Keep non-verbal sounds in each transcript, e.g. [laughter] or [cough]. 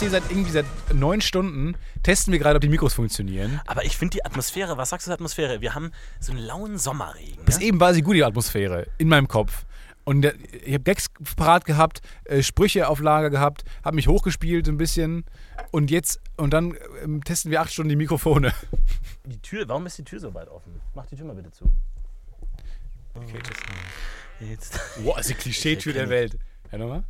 jetzt hier seit irgendwie seit neun Stunden, testen wir gerade, ob die Mikros funktionieren. Aber ich finde die Atmosphäre, was sagst du zur Atmosphäre? Wir haben so einen lauen Sommerregen. Bis Ne? eben war sie gut, die Atmosphäre, in meinem Kopf. Und der, ich habe Gags parat gehabt, äh, Sprüche auf Lager gehabt, habe mich hochgespielt ein bisschen. Und jetzt, und dann ähm, testen wir acht Stunden die Mikrofone. Die Tür, warum ist die Tür so weit offen? Mach die Tür mal bitte zu. Okay, das Jetzt. Boah, ist die Klischeetür der Welt. Ja, nochmal?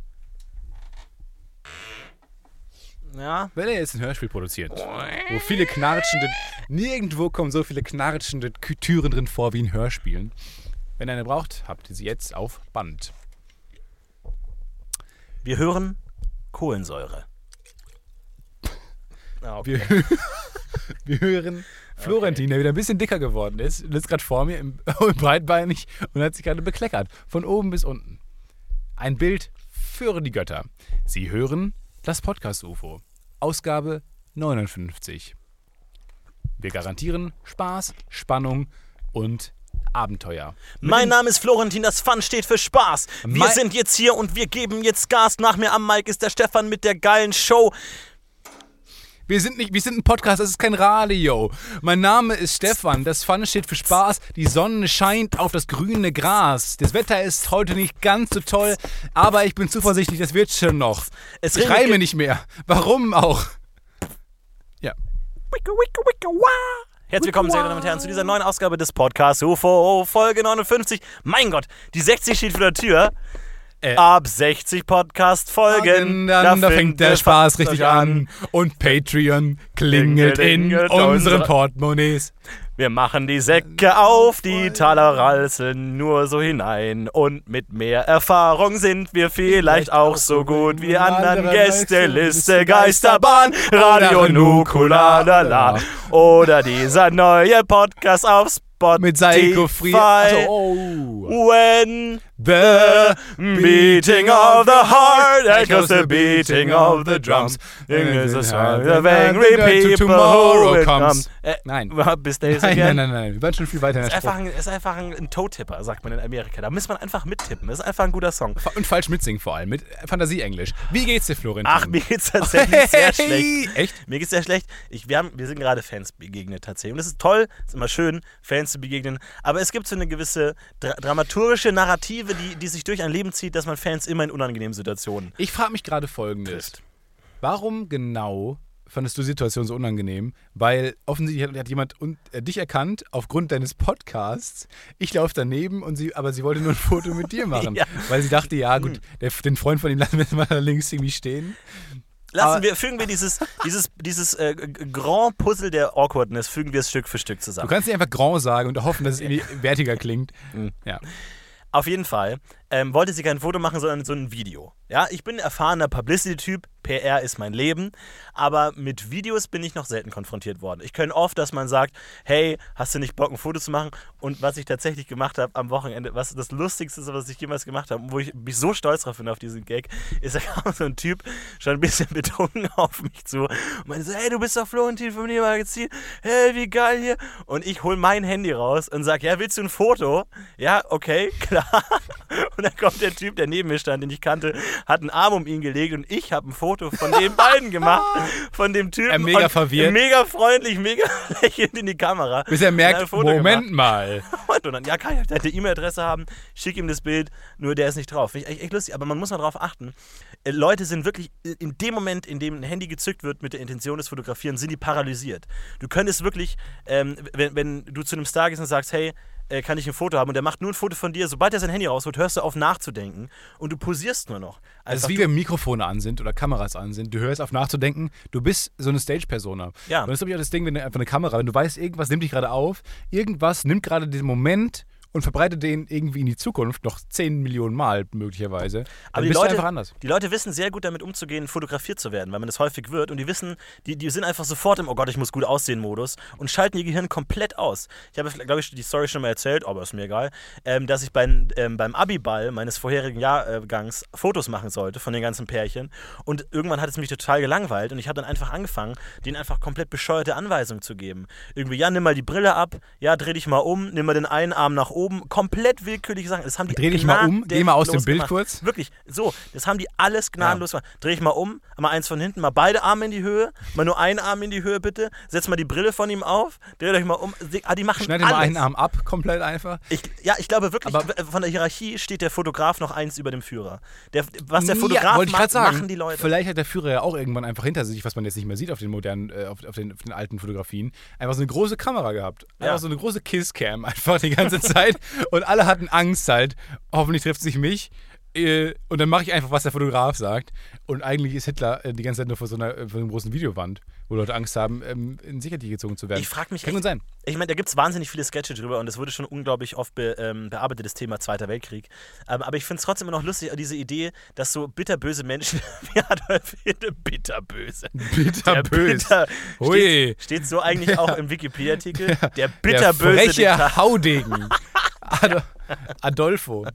Ja. Wenn er jetzt ein Hörspiel produziert, wo viele knarschende, nirgendwo kommen so viele knarschende Türen drin vor wie in Hörspielen. Wenn ihr eine braucht, habt ihr sie jetzt auf Band. Wir hören Kohlensäure. [laughs] Ah, okay. Wir, [laughs] wir hören Florentin, der wieder ein bisschen dicker geworden ist. Ist gerade vor mir im, [laughs] im breitbeinig und hat sich gerade bekleckert. Von oben bis unten. Ein Bild für die Götter. Sie hören das Podcast-UFO. Ausgabe 59. Wir garantieren Spaß, Spannung und Abenteuer. Mein Name ist Florentin, das Fun steht für Spaß. Wir sind jetzt hier und wir geben jetzt Gas. Nach mir am Mic ist der Stefan mit der geilen Show. Wir sind nicht, wir sind ein Podcast, das ist kein Radio. Mein Name ist Stefan, das Fun steht für Spaß, die Sonne scheint auf das grüne Gras. Das Wetter ist heute nicht ganz so toll, aber ich bin zuversichtlich, das wird schon noch. Es ich reime nicht mehr. Warum auch? Ja. Wicke, wicke, wicke, wah. Herzlich willkommen, sehr geehrte Damen und Herren, zu dieser neuen Ausgabe des Podcasts UFO Folge 59. Mein Gott, die 60 steht vor der Tür. Äh. Ab 60 Podcast-Folgen. Dann, da fängt der Spaß richtig an. Und Patreon klingelt in Klingelt unseren unsere- Portemonnaies. Wir machen die Säcke auf, die Taler ralzeln nur so hinein. Und mit mehr Erfahrung sind wir vielleicht auch so gut wie anderen Gästeliste, Geisterbahn, Radio Nukulalala. Oder dieser neue Podcast auf Spotify. Mit Seiko oh. When The beating of the heart echoes the beating of the drums. Sing is a song of angry people Tomorrow will comes. come. Äh, Nein. [laughs] Bis days Nein, again. nein, nein, nein. Wir waren schon viel weiter in Ist einfach, ein, ist einfach ein, ein Toe-Tipper, sagt man in Amerika. Da muss man einfach mittippen. Das ist einfach ein guter Song. Und falsch mitsingen vor allem, mit Fantasie-Englisch. Wie geht's dir, Florentin? Ach, mir geht's tatsächlich sehr Hey, schlecht. Echt? Mir geht's sehr schlecht. Ich, wir, haben, wir sind gerade Fans begegnet tatsächlich. Und es ist toll, es ist immer schön, Fans zu begegnen. Aber es gibt so eine gewisse dra dramaturgische Narrative, die, die sich durch ein Leben zieht, dass man Fans immer in unangenehmen Situationen Ich frage mich gerade folgendes. Warum genau fandest du die Situation so unangenehm? Weil offensichtlich hat, hat jemand un, äh, dich erkannt aufgrund deines Podcasts. Ich laufe daneben, und sie, aber sie wollte nur ein [laughs] Foto mit dir machen. Ja. Weil sie dachte, ja gut, der, den Freund von ihm lassen wir jetzt mal da links irgendwie stehen. Lassen Aber- wir, fügen wir dieses, dieses, dieses äh, Grand Puzzle der Awkwardness, fügen wir es Stück für Stück Du zusammen. kannst nicht einfach Grand sagen und hoffen, dass es irgendwie [laughs] wertiger klingt. Mhm. Ja. Auf jeden Fall ähm, wollte sie kein Foto machen, sondern so ein Video. Ja, ich bin ein erfahrener Publicity-Typ, PR ist mein Leben, aber mit Videos bin ich noch selten konfrontiert worden. Ich kenne oft, dass man sagt, hey, hast du nicht Bock, ein Foto zu machen? Und was ich tatsächlich gemacht habe am Wochenende, was das Lustigste ist, was ich jemals gemacht habe, wo ich mich so stolz drauf bin auf diesen Gag, ist, da kam so ein Typ schon ein bisschen [laughs] betrunken auf mich zu und meinte so, hey, du bist doch Florentin vom Magazin, hey, wie geil hier. Und ich hole mein Handy raus und sage, ja, willst du ein Foto? Ja, okay, [laughs] klar. Und dann kommt der Typ, der neben mir stand, den ich kannte, hat einen Arm um ihn gelegt und ich habe ein Foto von den beiden gemacht, [laughs] von dem Typen. Er mega und verwirrt. Mega freundlich, mega [laughs] lächelnd in die Kamera. Bis er merkt, Moment gemacht. mal. [laughs] Und dann, ja, kann ich deine E-Mail-Adresse haben, schick ihm das Bild, nur der ist nicht drauf. Finde ich echt, echt lustig, aber man muss mal drauf achten. Äh, Leute sind wirklich, äh, in dem Moment, in dem ein Handy gezückt wird mit der Intention des Fotografieren, sind die paralysiert. Du könntest wirklich, ähm, wenn, wenn du zu einem Star gehst und sagst, hey, äh, kann ich ein Foto haben und der macht nur ein Foto von dir, sobald er sein Handy rausholt, hörst du auf nachzudenken und du posierst nur noch. Das ist wie wenn Mikrofone an sind oder Kameras an sind. Du hörst auf nachzudenken, du bist so eine Stage-Persona. Ja. Und das ist, glaube ich, auch das Ding, wenn du einfach eine Kamera, wenn du weißt, irgendwas nimmt dich gerade auf, irgendwas nimmt gerade den Moment und verbreitet den irgendwie in die Zukunft noch 10 Millionen Mal möglicherweise. Dann Aber die Leute, einfach anders. die Leute wissen sehr gut damit umzugehen, fotografiert zu werden, weil man das häufig wird. Und die wissen, die, die sind einfach sofort im Oh Gott, ich muss gut aussehen Modus und schalten ihr Gehirn komplett aus. Ich habe, glaube ich, die Story schon mal erzählt, aber ist mir egal, ähm, dass ich beim, ähm, beim Abiball meines vorherigen Jahrgangs Fotos machen sollte von den ganzen Pärchen. Und irgendwann hat es mich total gelangweilt und ich habe dann einfach angefangen, denen einfach komplett bescheuerte Anweisungen zu geben. Irgendwie, ja, nimm mal die Brille ab, ja, dreh dich mal um, nimm mal den einen Arm nach oben oben komplett willkürliche Sachen. Das haben die Dreh dich mal um, geh mal aus dem Bild gemacht. kurz. Wirklich, so, das haben die alles gnadenlos gemacht. Dreh ich mal um, mal eins von hinten, mal beide Arme in die Höhe, mal nur einen Arm in die Höhe bitte, setz mal die Brille von ihm auf, dreht euch mal um. Ah, die machen Schneid alles. mal einen Arm ab, komplett einfach. Ich, ja, ich glaube wirklich, Aber- von der Hierarchie steht der Fotograf noch eins über dem Führer. Der, was der Ja, Fotograf ich macht, sagen. machen die Leute. Vielleicht hat der Führer ja auch irgendwann einfach hinter sich, was man jetzt nicht mehr sieht auf den modernen, äh, auf, auf, den, auf den alten Fotografien, einfach so eine große Kamera gehabt. Einfach Ja. so eine große Kisscam einfach die ganze [laughs] Zeit. Und alle hatten Angst halt, hoffentlich trifft sich mich. Äh, Und dann mache ich einfach, was der Fotograf sagt. Und eigentlich ist Hitler äh, die ganze Zeit nur vor so einer, äh, vor einer großen Videowand, wo Leute Angst haben, ähm, in Sicherheit gezogen zu werden. Ich frage mich Kann gut sein. Ich meine, da gibt es wahnsinnig viele Sketche drüber und es wurde schon unglaublich oft be, ähm, bearbeitet, das Thema Zweiter Weltkrieg. Ähm, aber ich finde es trotzdem immer noch lustig, diese Idee, dass so bitterböse Menschen [laughs] wie Adolf Hitler, bitterböse. Der Bitterbös. bitter, steht, steht so eigentlich auch im Wikipedia-Artikel. Der Der bitterböse freche Diktator, Haudegen. [laughs] Ado Adolfo.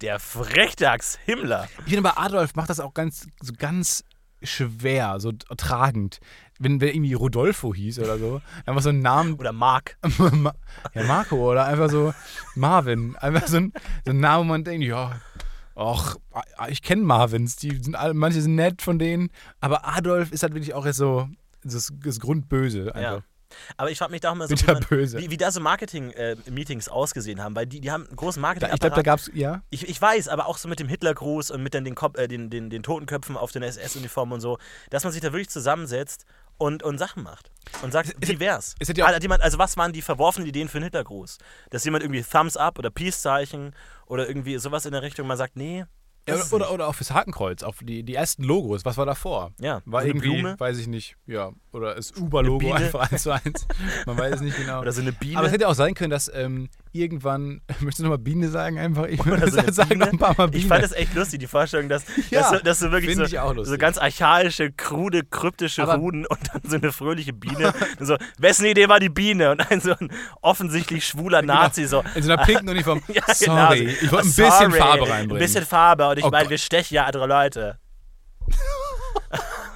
der Frechdachs Himmler. Ich finde aber Adolf macht das auch ganz, so ganz schwer, so tragend. Wenn wer irgendwie Rodolfo hieß oder so, einfach so ein Namen, Oder Mark. [laughs] Ma- ja Marco oder einfach so Marvin, einfach so ein, so ein Name, wo man denkt, ja, ach, ich kenne Marvins, die sind alle, manche sind nett von denen, aber Adolf ist halt wirklich auch so das, das Grundböse einfach. Ja. Aber ich frage mich da auch mal so, wie, man, wie, wie da so Marketing-Meetings ausgesehen haben, weil die, die haben einen großen marketing ich glaube, da gab es, ja. Ich, ich weiß, aber auch so mit dem Hitlergruß und mit dann den, Kop äh, den, den, den Totenköpfen auf den SS-Uniformen und so, dass man sich da wirklich zusammensetzt und, und Sachen macht. Und sagt, Es- wie wär's? auch- Ah, hat jemand, also was waren die verworfenen Ideen für einen Hitlergruß? Dass jemand irgendwie Thumbs up oder Peace-Zeichen oder irgendwie sowas in der Richtung mal sagt, nee. Ja, ist oder, oder auch fürs Hakenkreuz, auf die, die ersten Logos, was war davor? Ja, War so eine irgendwie, Blume. weiß ich nicht, ja, oder das Uber-Logo einfach eins zu eins. Man weiß es nicht [laughs] genau. Oder so eine Biene. Aber es hätte auch sein können, dass ähm, irgendwann, [laughs] möchtest du nochmal Biene sagen einfach? Ich würde so sagen, noch ein paar Mal Biene. Ich fand das echt lustig, die Vorstellung, dass, [laughs] Ja, dass, du, dass du wirklich so, so ganz archaische, krude, kryptische Aber- Ruden und dann so eine fröhliche Biene. So, wessen Idee war die Biene? Und ein so ein offensichtlich schwuler Nazi so. In so einer pinken Uniform. [laughs] Ja, Sorry, genau. ich wollte ein Sorry, bisschen Farbe reinbringen. Ein bisschen Farbe und ich Oh meine, wir stechen ja andere Leute.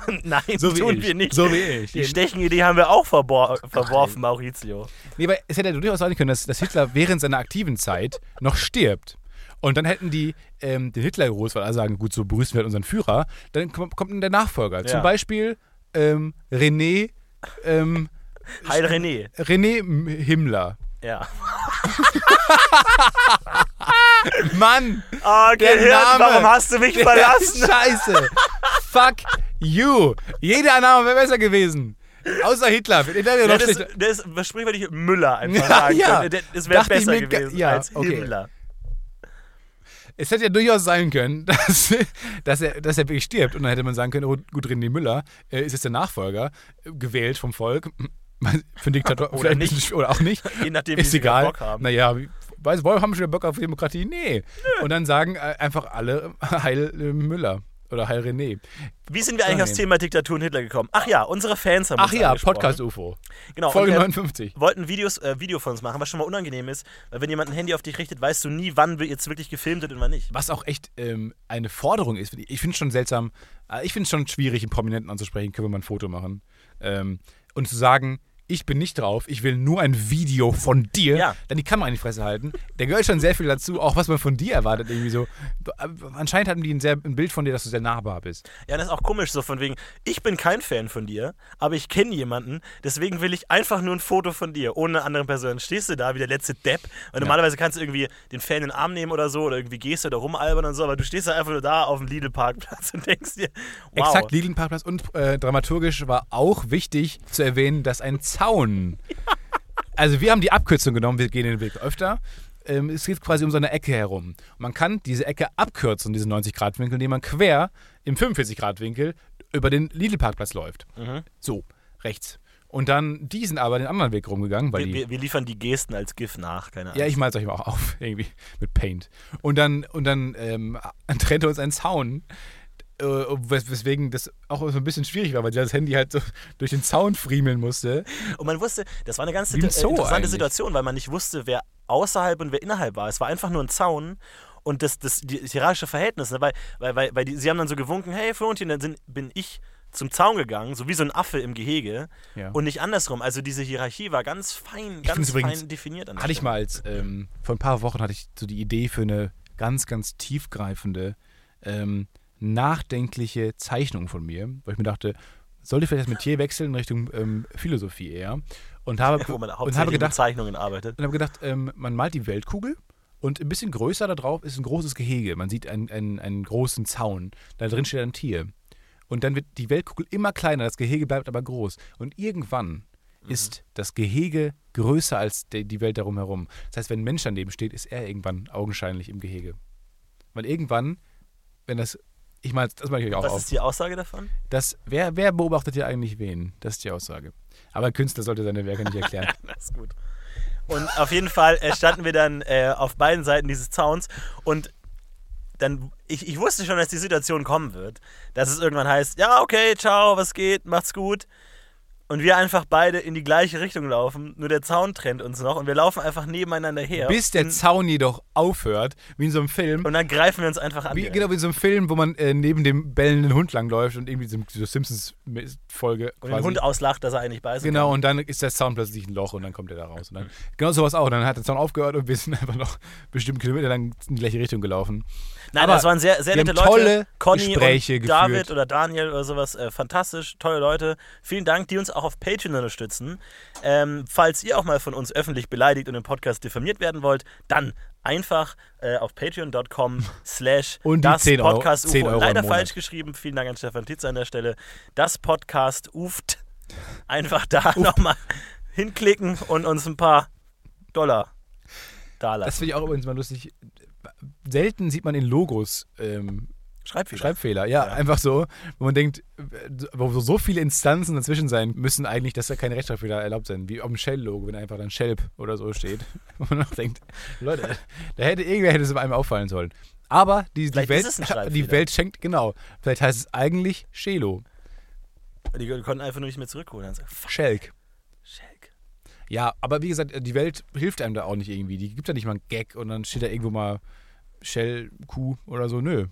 [laughs] Nein, So wie tun ich. wir nicht. So wie ich. Die Stechenidee haben wir auch verbor verworfen, Maurizio. Nee, aber es hätte ja durchaus sein können, dass, dass Hitler während seiner aktiven Zeit noch stirbt. Und dann hätten die ähm, den Hitlergruß, weil alle sagen, gut, so begrüßen wir halt unseren Führer, dann kommt, kommt dann der Nachfolger. Ja. Zum Beispiel ähm, René, ähm, Heil René. René Himmler. Ja. [laughs] Mann! Oh, Der Gehirn, Name. warum hast du mich verlassen? Scheiße! Fuck you! Jeder Name wäre besser gewesen. Außer Hitler. Hitler Ja, das, schlechter. das ist sprichwörtlich Müller einfach Ja, sagen ja. Das- Das wäre ich besser mir ge- gewesen ja, als okay. Himmler. Es hätte ja durchaus sein können, [laughs] dass, dass, er, dass er wirklich stirbt. Und dann hätte man sagen können, oh, gut, René Müller äh, ist jetzt der Nachfolger, äh, gewählt vom Volk. [laughs] Für einen Diktator. Oder nicht. [laughs] Oder auch nicht. Je nachdem, wie ist wieder egal. Bock haben. Naja, wie- weiß, wollen haben schon Bock auf Demokratie? Nee. Und dann sagen äh, einfach alle Heil äh, Müller. Oder Heil René. Wie sind wir eigentlich Nein. aufs Thema Diktatur und Hitler gekommen? Ach ja, unsere Fans haben Ach uns ja. Podcast-UFO. Genau, Folge und, äh, 59. wollten Videos, äh, Video von uns machen, was schon mal unangenehm ist, weil wenn jemand ein Handy auf dich richtet, weißt du nie, wann jetzt wirklich gefilmt wird und wann nicht. Was auch echt ähm, eine Forderung ist. Ich finde es schon seltsam, äh, ich finde es schon schwierig, einen Prominenten anzusprechen, können wir mal ein Foto machen. Ähm, und zu sagen, ich bin nicht drauf, ich will nur ein Video von dir, Ja. dann die Kamera in die Fresse halten. Da gehört schon sehr viel dazu, auch was man von dir erwartet, irgendwie so. Anscheinend hatten die ein, sehr, ein Bild von dir, dass du sehr nahbar bist. Ja, das ist auch komisch, so von wegen, ich bin kein Fan von dir, aber ich kenne jemanden, deswegen will ich einfach nur ein Foto von dir, ohne eine andere Person. Stehst du da wie der letzte Depp, weil normalerweise kannst du irgendwie den Fan in den Arm nehmen oder so, oder irgendwie gehst du da rumalbern und so, aber du stehst da einfach nur da auf dem Lidl-Parkplatz und denkst dir, wow. Exakt, Lidl-Parkplatz und äh, dramaturgisch war auch wichtig zu erwähnen, dass ein Zaun. Also wir haben die Abkürzung genommen, wir gehen den Weg öfter. Ähm, es geht quasi um so eine Ecke herum. Und man kann diese Ecke abkürzen, diesen 90-Grad-Winkel, indem man quer im 45-Grad-Winkel über den Lidl-Parkplatz läuft. Mhm. So, rechts. Und dann, die sind aber den anderen Weg rumgegangen, weil Wir, die wir, wir liefern die Gesten als GIF nach, keine Ahnung. ja, ich mal es euch mal auch auf, [laughs] irgendwie, mit Paint. Und dann, und dann ähm, trennte uns ein Zaun, wes weswegen das auch so ein bisschen schwierig war, weil das Handy halt so [laughs] durch den Zaun friemeln musste. Und man wusste, das war eine ganz äh, Zoo interessante eigentlich. Situation, weil man nicht wusste, wer außerhalb und wer innerhalb war. Es war einfach nur ein Zaun und das, das, die, hierarchische Verhältnis, ne? weil, weil, weil, weil die, sie haben dann so gewunken, hey Florentin, dann sind, bin ich zum Zaun gegangen, so wie so ein Affe im Gehege Ja. und nicht andersrum. Also diese Hierarchie war ganz fein, ganz übrigens- fein definiert. An Hatte ich mal als, ähm, vor ein paar Wochen hatte ich so die Idee für eine ganz, ganz tiefgreifende, ähm, nachdenkliche Zeichnung von mir, weil ich mir dachte, sollte ich vielleicht das Metier wechseln in Richtung ähm, Philosophie eher. Und habe, wo man und habe mit gedacht, Zeichnungen arbeitet. und habe gedacht ähm, man malt die Weltkugel und ein bisschen größer da drauf ist ein großes Gehege. Man sieht einen, einen, einen großen Zaun. Da drin steht ein Tier. Und dann wird die Weltkugel immer kleiner, das Gehege bleibt aber groß. Und irgendwann ist das Gehege größer als die, die Welt darum herum. Das heißt, wenn ein Mensch daneben steht, ist er irgendwann augenscheinlich im Gehege. Weil irgendwann, wenn das, ich meine, das mache ich euch auch Was auf. ist die Aussage davon? Das, wer, wer beobachtet hier eigentlich wen? Das ist die Aussage. Aber ein Künstler sollte seine Werke nicht erklären. [laughs] Das ist gut. Und auf jeden Fall äh, standen wir dann äh, auf beiden Seiten dieses Zauns und dann, ich, ich wusste schon, dass die Situation kommen wird, dass es irgendwann heißt, ja, okay, ciao, was geht, macht's gut. Und wir einfach beide in die gleiche Richtung laufen, nur der Zaun trennt uns noch und wir laufen einfach nebeneinander her. Bis der Zaun jedoch aufhört, wie in so einem Film. und dann greifen wir uns einfach an. Wie, genau wie in so einem Film, wo man äh, neben dem bellenden Hund langläuft und irgendwie so, so Simpsons-Folge und den Hund auslacht, dass er eigentlich beißen Genau, kann. und dann ist der Sound plötzlich ein Loch und dann kommt er da raus. Und dann, genau sowas auch. Dann hat der Sound aufgehört und wir sind [laughs] einfach noch bestimmt Kilometer lang in die gleiche Richtung gelaufen. Nein, Aber das waren sehr, sehr nette Leute. tolle Conny Gespräche und David geführt. oder Daniel oder sowas. Äh, fantastisch, tolle Leute. Vielen Dank, die uns auch auf Patreon unterstützen. Ähm, falls ihr auch mal von uns öffentlich beleidigt und im Podcast diffamiert werden wollt, dann einfach äh, auf patreon.com [laughs] slash das 10 Euro- Podcast 10 Euro im Leider falsch geschrieben. Vielen Dank an Stefan Titz an der Stelle. Das Podcast uft. Einfach da nochmal hinklicken und uns ein paar Dollar da Das lassen. finde ich auch übrigens mal lustig. Selten sieht man in Logos ähm, Schreibfehler. Schreibfehler. Ja, Ja. einfach so, wo man denkt, wo so- viele Instanzen dazwischen sein müssen eigentlich, dass da keine Rechtschreibfehler erlaubt sind. Wie auf dem Shell-Logo, wenn einfach dann Shelp oder so steht. [laughs] Wo man auch denkt, Leute, da hätte irgendwer hätte es einem auffallen sollen. Aber die, die, Welt, die. Welt schenkt, genau. Vielleicht heißt es eigentlich Shelo. Die konnten einfach nur nicht mehr zurückholen. Schelk. Schelk. Ja, aber wie gesagt, die Welt hilft einem da auch nicht irgendwie. Die gibt da nicht mal einen Gag und dann steht da irgendwo mal Shell, Kuh oder so. Nö.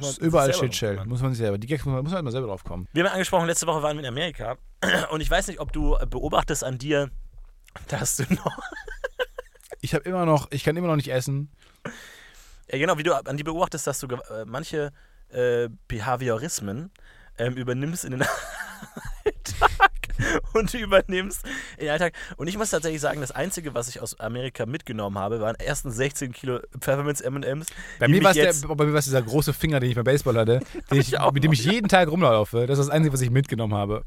Sich überall steht Shell. Muss man sich selber. Die Gags muss man, muss man halt mal selber drauf kommen. Wir haben angesprochen, letzte Woche waren wir in Amerika. [clears throat] Und ich weiß nicht, ob du beobachtest an dir, dass du noch. [laughs] Ich habe immer noch, ich kann immer noch nicht essen. Ja, genau, wie du an dir beobachtest, dass du äh, manche äh, Behaviorismen ähm, übernimmst in den [laughs] Alltag und übernimmst in den Alltag. Und ich muss tatsächlich sagen, das Einzige, was ich aus Amerika mitgenommen habe, waren ersten 16 Kilo Pfefferminz M&M's. Bei mir war es dieser große Finger, den ich beim Baseball hatte, [laughs] ich, auch mit dem ich jeden Tag rumlaufe. Das ist das Einzige, was ich mitgenommen habe.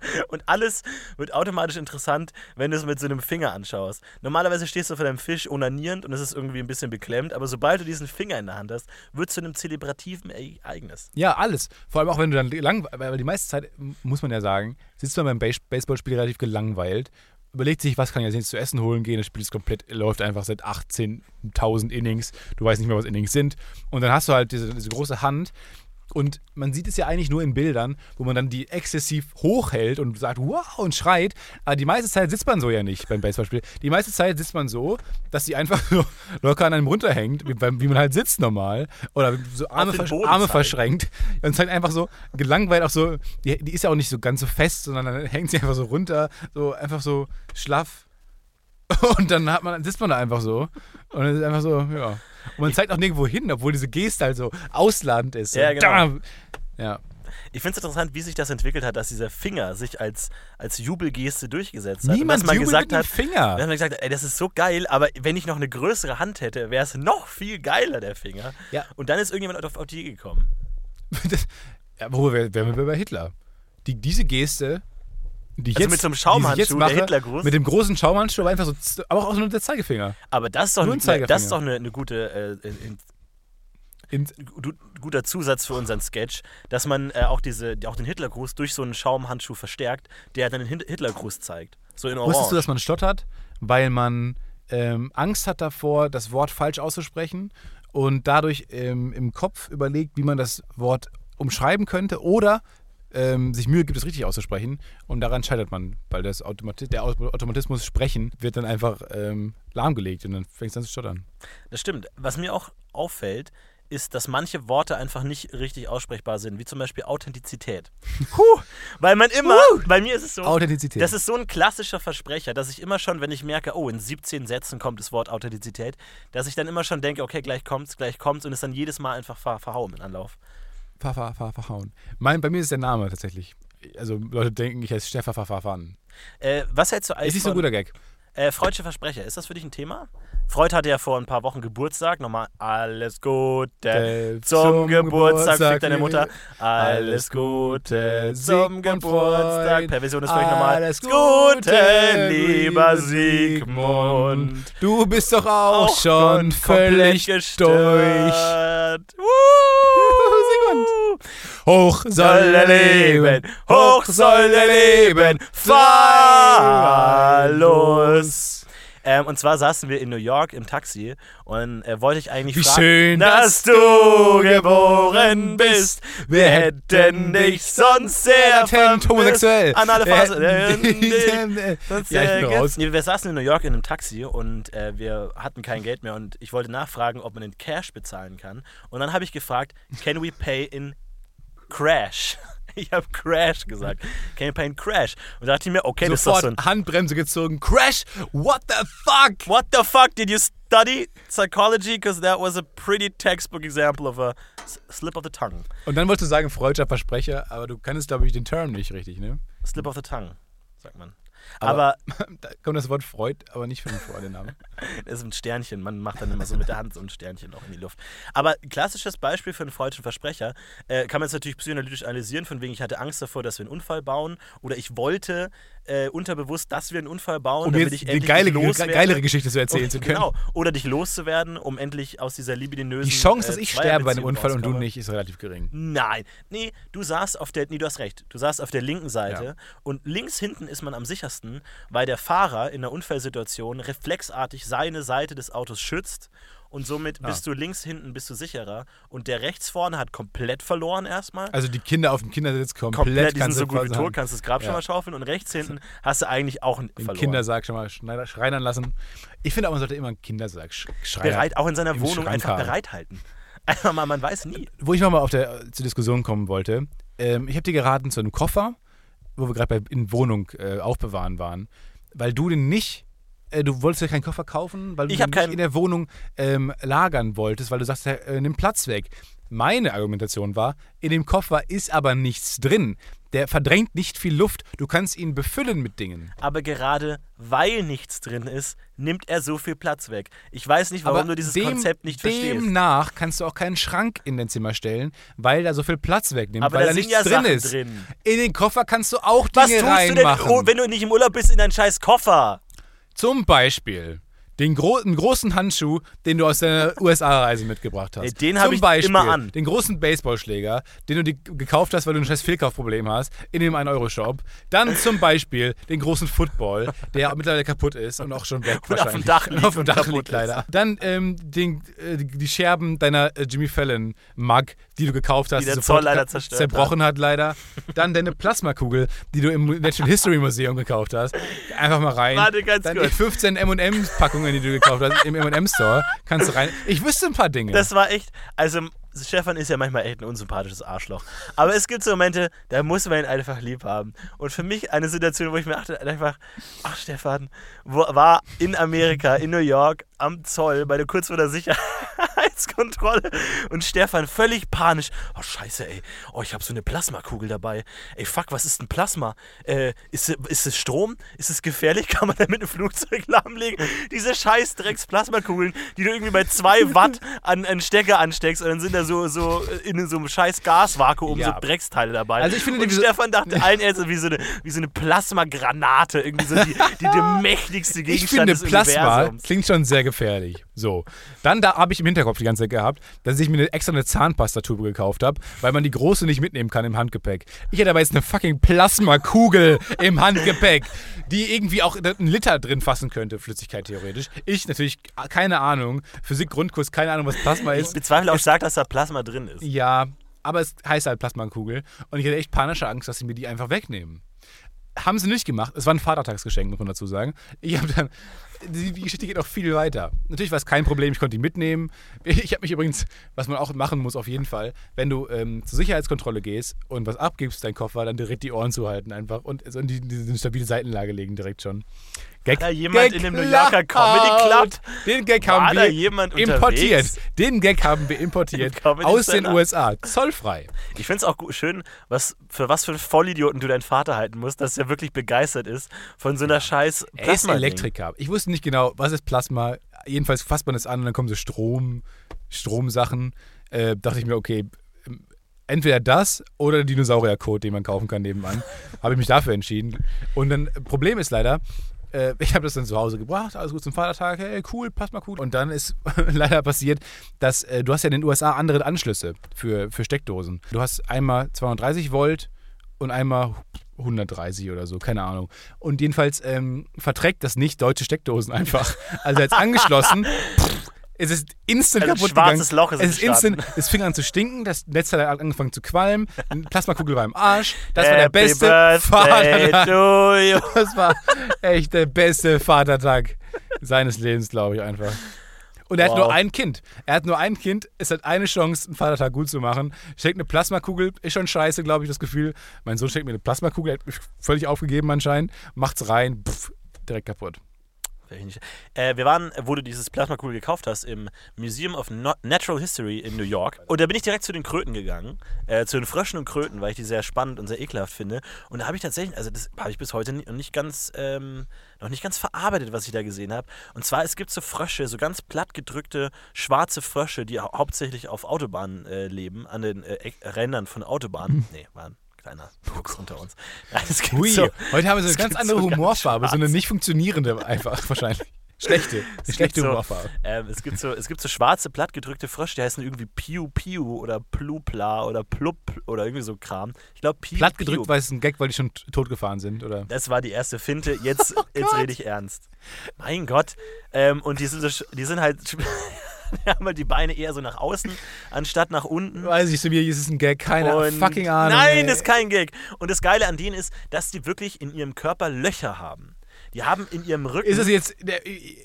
[laughs] Und alles wird automatisch interessant, wenn du es mit so einem Finger anschaust. Normalerweise stehst du vor deinem Fisch onanierend und es ist irgendwie ein bisschen beklemmt, aber sobald du diesen Finger in der Hand hast, wird es zu einem zelebrativen Ereignis. Ja, alles. Vor allem auch, wenn du dann lang, weil die meiste Zeit, muss man ja sagen, sitzt man beim Base Baseballspiel relativ gelangweilt, überlegt sich, was kann ich jetzt zu essen holen gehen, das Spiel ist komplett, läuft einfach seit 18.000 Innings, du weißt nicht mehr, was Innings sind. Und dann hast du halt diese, diese große Hand und man sieht es ja eigentlich nur in Bildern, wo man dann die exzessiv hochhält und sagt, wow, und schreit. Aber die meiste Zeit sitzt man so ja nicht beim Baseballspiel. Die meiste Zeit sitzt man so, dass sie einfach [laughs] so locker an einem runterhängt, wie, wie man halt sitzt normal. Oder so Arme, Boden Arme verschränkt. Und zeigt einfach so gelangweilt auch so, die, die ist ja auch nicht so ganz so fest, sondern dann hängt sie einfach so runter, so einfach so schlaff. [laughs] Und dann hat man, sitzt man da einfach so. Und es ist einfach so, ja. Und man zeigt auch nirgendwo hin, obwohl diese Geste halt so ausladend ist. So, Ja, genau. Da, ja. Ich finde es interessant, wie sich das entwickelt hat, dass dieser Finger sich als, als Jubelgeste durchgesetzt hat. Niemand man jubelt gesagt mit hat, Finger. dass man gesagt hat, ey, das ist so geil, aber wenn ich noch eine größere Hand hätte, wäre es noch viel geiler, der Finger. Ja. Und dann ist irgendjemand auf, auf die gekommen. Das, [laughs] ja, worüber wär- wären wir bei Hitler? Die, diese Geste, die ich Also jetzt, mit so einem Schaumhandschuh, jetzt der mache, Hitlergruß. Mit dem großen Schaumhandschuh, aber einfach so, aber auch nur der Zeigefinger. Aber das ist doch, Nur ein ne, Zeigefinger. das ist doch eine, eine gute, äh, in, In, gu- guter Zusatz für unseren Sketch, dass man äh, auch, diese, auch den Hitlergruß durch so einen Schaumhandschuh verstärkt, der dann den Hitlergruß zeigt. So in Orange. wusstest du, dass man stottert, weil man ähm, Angst hat davor, das Wort falsch auszusprechen und dadurch ähm, im Kopf überlegt, wie man das Wort umschreiben könnte oder ähm, sich Mühe gibt, es richtig auszusprechen und daran scheitert man, weil das Automati der Au- Automatismus sprechen wird dann einfach ähm, lahmgelegt und dann fängst du an zu stottern. Das stimmt. Was mir auch auffällt, ist, dass manche Worte einfach nicht richtig aussprechbar sind, wie zum Beispiel Authentizität. Puh, weil man immer, bei mir ist es so, Authentizität. das ist so ein klassischer Versprecher, dass ich immer schon, wenn ich merke, oh, in 17 Sätzen kommt das Wort Authentizität, dass ich dann immer schon denke, okay, gleich kommt's, gleich kommt's und es dann jedes Mal einfach ver verhauen im Anlauf. Ver, verhauen. Mein, bei mir ist der Name tatsächlich. Also Leute denken, ich heiße Stefan Verfahren. Äh, was hältst du eigentlich Ist nicht so ein guter Gag. Äh, Freudsche Versprecher, ist das für dich ein Thema? Freud hatte ja vor ein paar Wochen Geburtstag. Nochmal alles Gute zum, zum Geburtstag, Geburtstag, deine Mutter. Alles Gute zum Geburtstag. Freud. Per ist vielleicht nochmal. Alles Gute, lieber Sigmund. Du bist doch auch, schon völlig durch. gestört. Sigmund. Hoch soll er leben, hoch soll er leben, fahrlos. Ähm, und zwar saßen wir in New York im Taxi und äh, wollte ich eigentlich Wie fragen, schön, dass du geboren bist. Wir hätten dich sonst sehr vermisst. homosexuell. An alle Wir Phasen. hätten- Sonst [laughs] Ja, ich bin raus. Nee, wir saßen in New York in einem Taxi und äh, wir hatten kein Geld mehr und ich wollte nachfragen, ob man in Cash bezahlen kann. Und dann habe ich gefragt, can we pay in Crash? [laughs] Ich habe Crash gesagt. In Crash? Und da dachte ich mir, okay, das ist doch Sofort so ein Handbremse gezogen. Crash! What the fuck? What the fuck did you study psychology? Because that was a pretty textbook example of a slip of the tongue. Und dann wolltest du sagen, freudscher Versprecher, aber du kannst, glaube ich, den Term nicht richtig, ne? Slip of the tongue, sagt man. Aber- Aber [laughs] Da kommt das Wort Freud, aber nicht von vor Namen. [laughs] Das ist ein Sternchen. Man macht dann immer so mit der Hand so ein Sternchen auch in die Luft. Aber klassisches Beispiel für einen freudschen Versprecher äh, kann man jetzt natürlich psychoanalytisch analysieren, von wegen ich hatte Angst davor, dass wir einen Unfall bauen oder ich wollte äh, unterbewusst, dass wir einen Unfall bauen, Um damit ich die endlich geile, loswerde. geilere Geschichte zu erzählen Um- zu [laughs] können. Genau. Oder dich loszuwerden, um endlich aus dieser libidinösen Die Chance, dass äh, ich sterbe bei einem Unfall und du nicht, ist relativ gering. Nein, nee, du saßt auf der, nee, du hast recht, du saßt auf der linken Seite Ja. und links hinten ist man am sichersten, weil der Fahrer in der Unfallsituation reflexartig seine Seite des Autos schützt und somit Ah. bist du links hinten bist du sicherer und der rechts vorne hat komplett verloren erstmal. Also die Kinder auf dem Kindersitz komplett, komplett, die sind kannst so du gut wie tot, kannst das Grab schon Ja. mal schaufeln und rechts hinten hast du eigentlich auch einen den verloren. Kindersarg schon mal schreinern lassen. Ich finde aber, man sollte immer einen Kindersarg sch schreien. bereit, auch in seiner Wohnung Schrank einfach haben. bereithalten. [laughs] Einfach mal, man weiß nie. Wo ich nochmal auf der, zur Diskussion kommen wollte. Ähm, ich habe dir geraten zu einem Koffer, wo wir gerade in Wohnung äh, aufbewahren waren, weil du den nicht, äh, du wolltest ja keinen Koffer kaufen, weil du Ich den hab nicht in der Wohnung ähm, lagern wolltest, weil du sagst, äh, nimm Platz weg. Meine Argumentation war, in dem Koffer ist aber nichts drin. Der verdrängt nicht viel Luft. Du kannst ihn befüllen mit Dingen. Aber gerade weil nichts drin ist, nimmt er so viel Platz weg. Ich weiß nicht, warum aber du dieses dem, Konzept nicht verstehst. Demnach kannst du auch keinen Schrank in dein Zimmer stellen, weil da so viel Platz wegnimmt, Aber weil da da nichts ja drin Sachen ist. drin. In den Koffer kannst du auch Was Dinge tust du denn, reinmachen. oh, wenn du nicht im Urlaub bist, in deinen scheiß Koffer? Zum Beispiel den gro einen großen Handschuh, den du aus deiner USA-Reise mitgebracht hast. Den Zum hab ich Beispiel immer an. Den großen Baseballschläger, den du dir gekauft hast, weil du ein scheiß Fehlkaufproblem hast, in dem 1-Euro-Shop. Dann zum Beispiel den großen Football, der mittlerweile kaputt ist und auch schon weg Und auf dem. Dach liegt auf dem Dach liegt ist. leider. Dann ähm, den, äh, die, Scherben deiner äh, Jimmy Fallon-Mug, die du gekauft hast, Die der sofort Zoll leider ka- zerstört zerbrochen hat leider. Dann deine Plasmakugel, die du im Natural History Museum gekauft hast. Einfach mal rein. Warte, ganz Dann kurz. die 15 M&M-Packungen, die du gekauft hast im M&M-Store, kannst du rein. Ich wüsste ein paar Dinge. Das war echt, also Stefan ist ja manchmal echt ein unsympathisches Arschloch. Aber es gibt so Momente, da muss man ihn einfach lieb haben. Und für mich eine Situation, wo ich mir dachte, einfach, ach Stefan, wo, war in Amerika, in New York, am Zoll, bei der kurz vor der Sicherheitskontrolle. Und Stefan völlig panisch, oh scheiße, ey, oh ich habe so eine Plasmakugel dabei. Ey, fuck, was ist ein Plasma? Äh, ist, ist es Strom? Ist es gefährlich? Kann man damit ein Flugzeug [laughs] lahmlegen? Diese scheiß Drecks-Plasmakugeln, die du irgendwie bei 2 Watt an einen Stecker ansteckst und dann sind da so, so in so einem scheiß Gasvakuum Ja. so Drecksteile dabei. Also ich finde, und Stefan dachte allen erst wie so eine, wie so eine Plasmagranate, irgendwie so die, die, die [laughs] mächtigste ich Gegenstand finde, des Plasma Universums. klingt schon sehr gefährlich. So. Dann da habe ich im Hinterkopf die ganze Zeit gehabt, dass ich mir eine, extra eine Zahnpastatube gekauft habe, weil man die große nicht mitnehmen kann im Handgepäck. Ich hätte aber jetzt eine fucking Plasmakugel [laughs] im Handgepäck, die irgendwie auch einen Liter drin fassen könnte, Flüssigkeit theoretisch. Ich natürlich keine Ahnung. Physik Grundkurs, keine Ahnung, was Plasma Ich ist. bezweifle auch stark, dass da Plasma drin ist. Ja, aber es heißt halt Plasmakugel. Und ich hatte echt panische Angst, dass sie mir die einfach wegnehmen. Haben sie nicht gemacht. Es war ein Vatertagsgeschenk, muss man dazu sagen. Ich habe dann. Die, Geschichte geht noch viel weiter. Natürlich war es kein Problem, ich konnte die mitnehmen. [laughs] Ich habe mich übrigens, was man auch machen muss, auf jeden Fall, wenn du ähm, zur Sicherheitskontrolle gehst und was abgibst, dein Koffer, dann direkt die Ohren zuhalten einfach und so in die, die, die stabile Seitenlage legen direkt schon. Gag, da jemand in dem New Yorker Comedy Club? Den Gag haben War wir jemand importiert. unterwegs? Den Gag haben wir importiert [laughs] aus den? USA. Zollfrei. Ich finde es auch schön, was, für was für einen Vollidioten du deinen Vater halten musst, dass er wirklich begeistert ist von so einer scheiß Er ist. Elektriker. Ich wusste nicht genau, was ist Plasma. Jedenfalls fasst man es an und dann kommen so Strom, Stromsachen. Äh, dachte ich mir, okay, ähm, entweder das oder Dinosauriercode, den man kaufen kann nebenan. [laughs] habe ich mich dafür entschieden. Und dann, Problem ist leider, äh, ich habe das dann zu Hause gebracht, alles gut zum Vatertag, hey, cool, passt mal gut. Und dann ist [laughs] leider passiert, dass äh, du hast ja in den USA andere Anschlüsse für, für Steckdosen. Du hast einmal 230 Volt und einmal 130 oder so, keine Ahnung. Und jedenfalls ähm, verträgt das nicht deutsche Steckdosen einfach. Also jetzt angeschlossen, [laughs] pff, es ist instant Also ein kaputt schwarzes gegangen. Loch ist es ist instant, es fing an zu stinken, das Netzteil hat angefangen zu qualmen, eine Plasmakugel war im Arsch. Das war der beste Vatertag. [laughs] Das war echt der beste Vatertag seines Lebens, glaube ich einfach. Und er hat Wow. nur ein Kind. Er hat nur ein Kind. Es hat eine Chance, einen Vatertag gut zu machen. Schenkt eine Plasmakugel. Ist schon scheiße, glaube ich, das Gefühl. Mein Sohn schenkt mir eine Plasmakugel. Er hat mich völlig aufgegeben anscheinend. Macht's rein. Pff, direkt kaputt. Äh, wir waren, wo du dieses Plasmakugel gekauft hast, im Museum of Natural History in New York. Und da bin ich direkt zu den Kröten gegangen, äh, zu den Fröschen und Kröten, weil ich die sehr spannend und sehr ekelhaft finde. Und da habe ich tatsächlich, also das habe ich bis heute nicht, noch nicht ganz, ähm, noch nicht ganz verarbeitet, was ich da gesehen habe. Und zwar, es gibt so Frösche, so ganz platt gedrückte schwarze Frösche, die hau hauptsächlich auf Autobahnen äh, leben, an den äh, Rändern von Autobahnen. [laughs] Nee, war ein kleiner Fuchs unter uns. [laughs] Gibt Hui, so, heute haben wir so eine ganz andere so ganz Humorfarbe. So eine nicht funktionierende einfach [laughs] wahrscheinlich. Schlechte. Es schlechte so, Humorfarbe. ähm, es, gibt so, es gibt so schwarze, plattgedrückte Frösche, die heißen irgendwie Piu Piu oder Plupla oder Plup oder irgendwie so Kram. Ich glaube Piu Platt Piu. weil es ein Gag, weil die schon totgefahren sind, oder? Das war die erste Finte. [laughs] Jetzt, Oh jetzt rede ich ernst. Mein Gott. Ähm, und die sind, so, die sind halt. [laughs] Die haben halt die Beine eher so nach außen, anstatt nach unten. Weiß ich, so wie ist es ein Gag, keine Und- fucking Ahnung. Nein, ey. das ist kein Gag. Und das Geile an denen ist, dass die wirklich in ihrem Körper Löcher haben. Die haben in ihrem Rücken. Ist es jetzt. Der,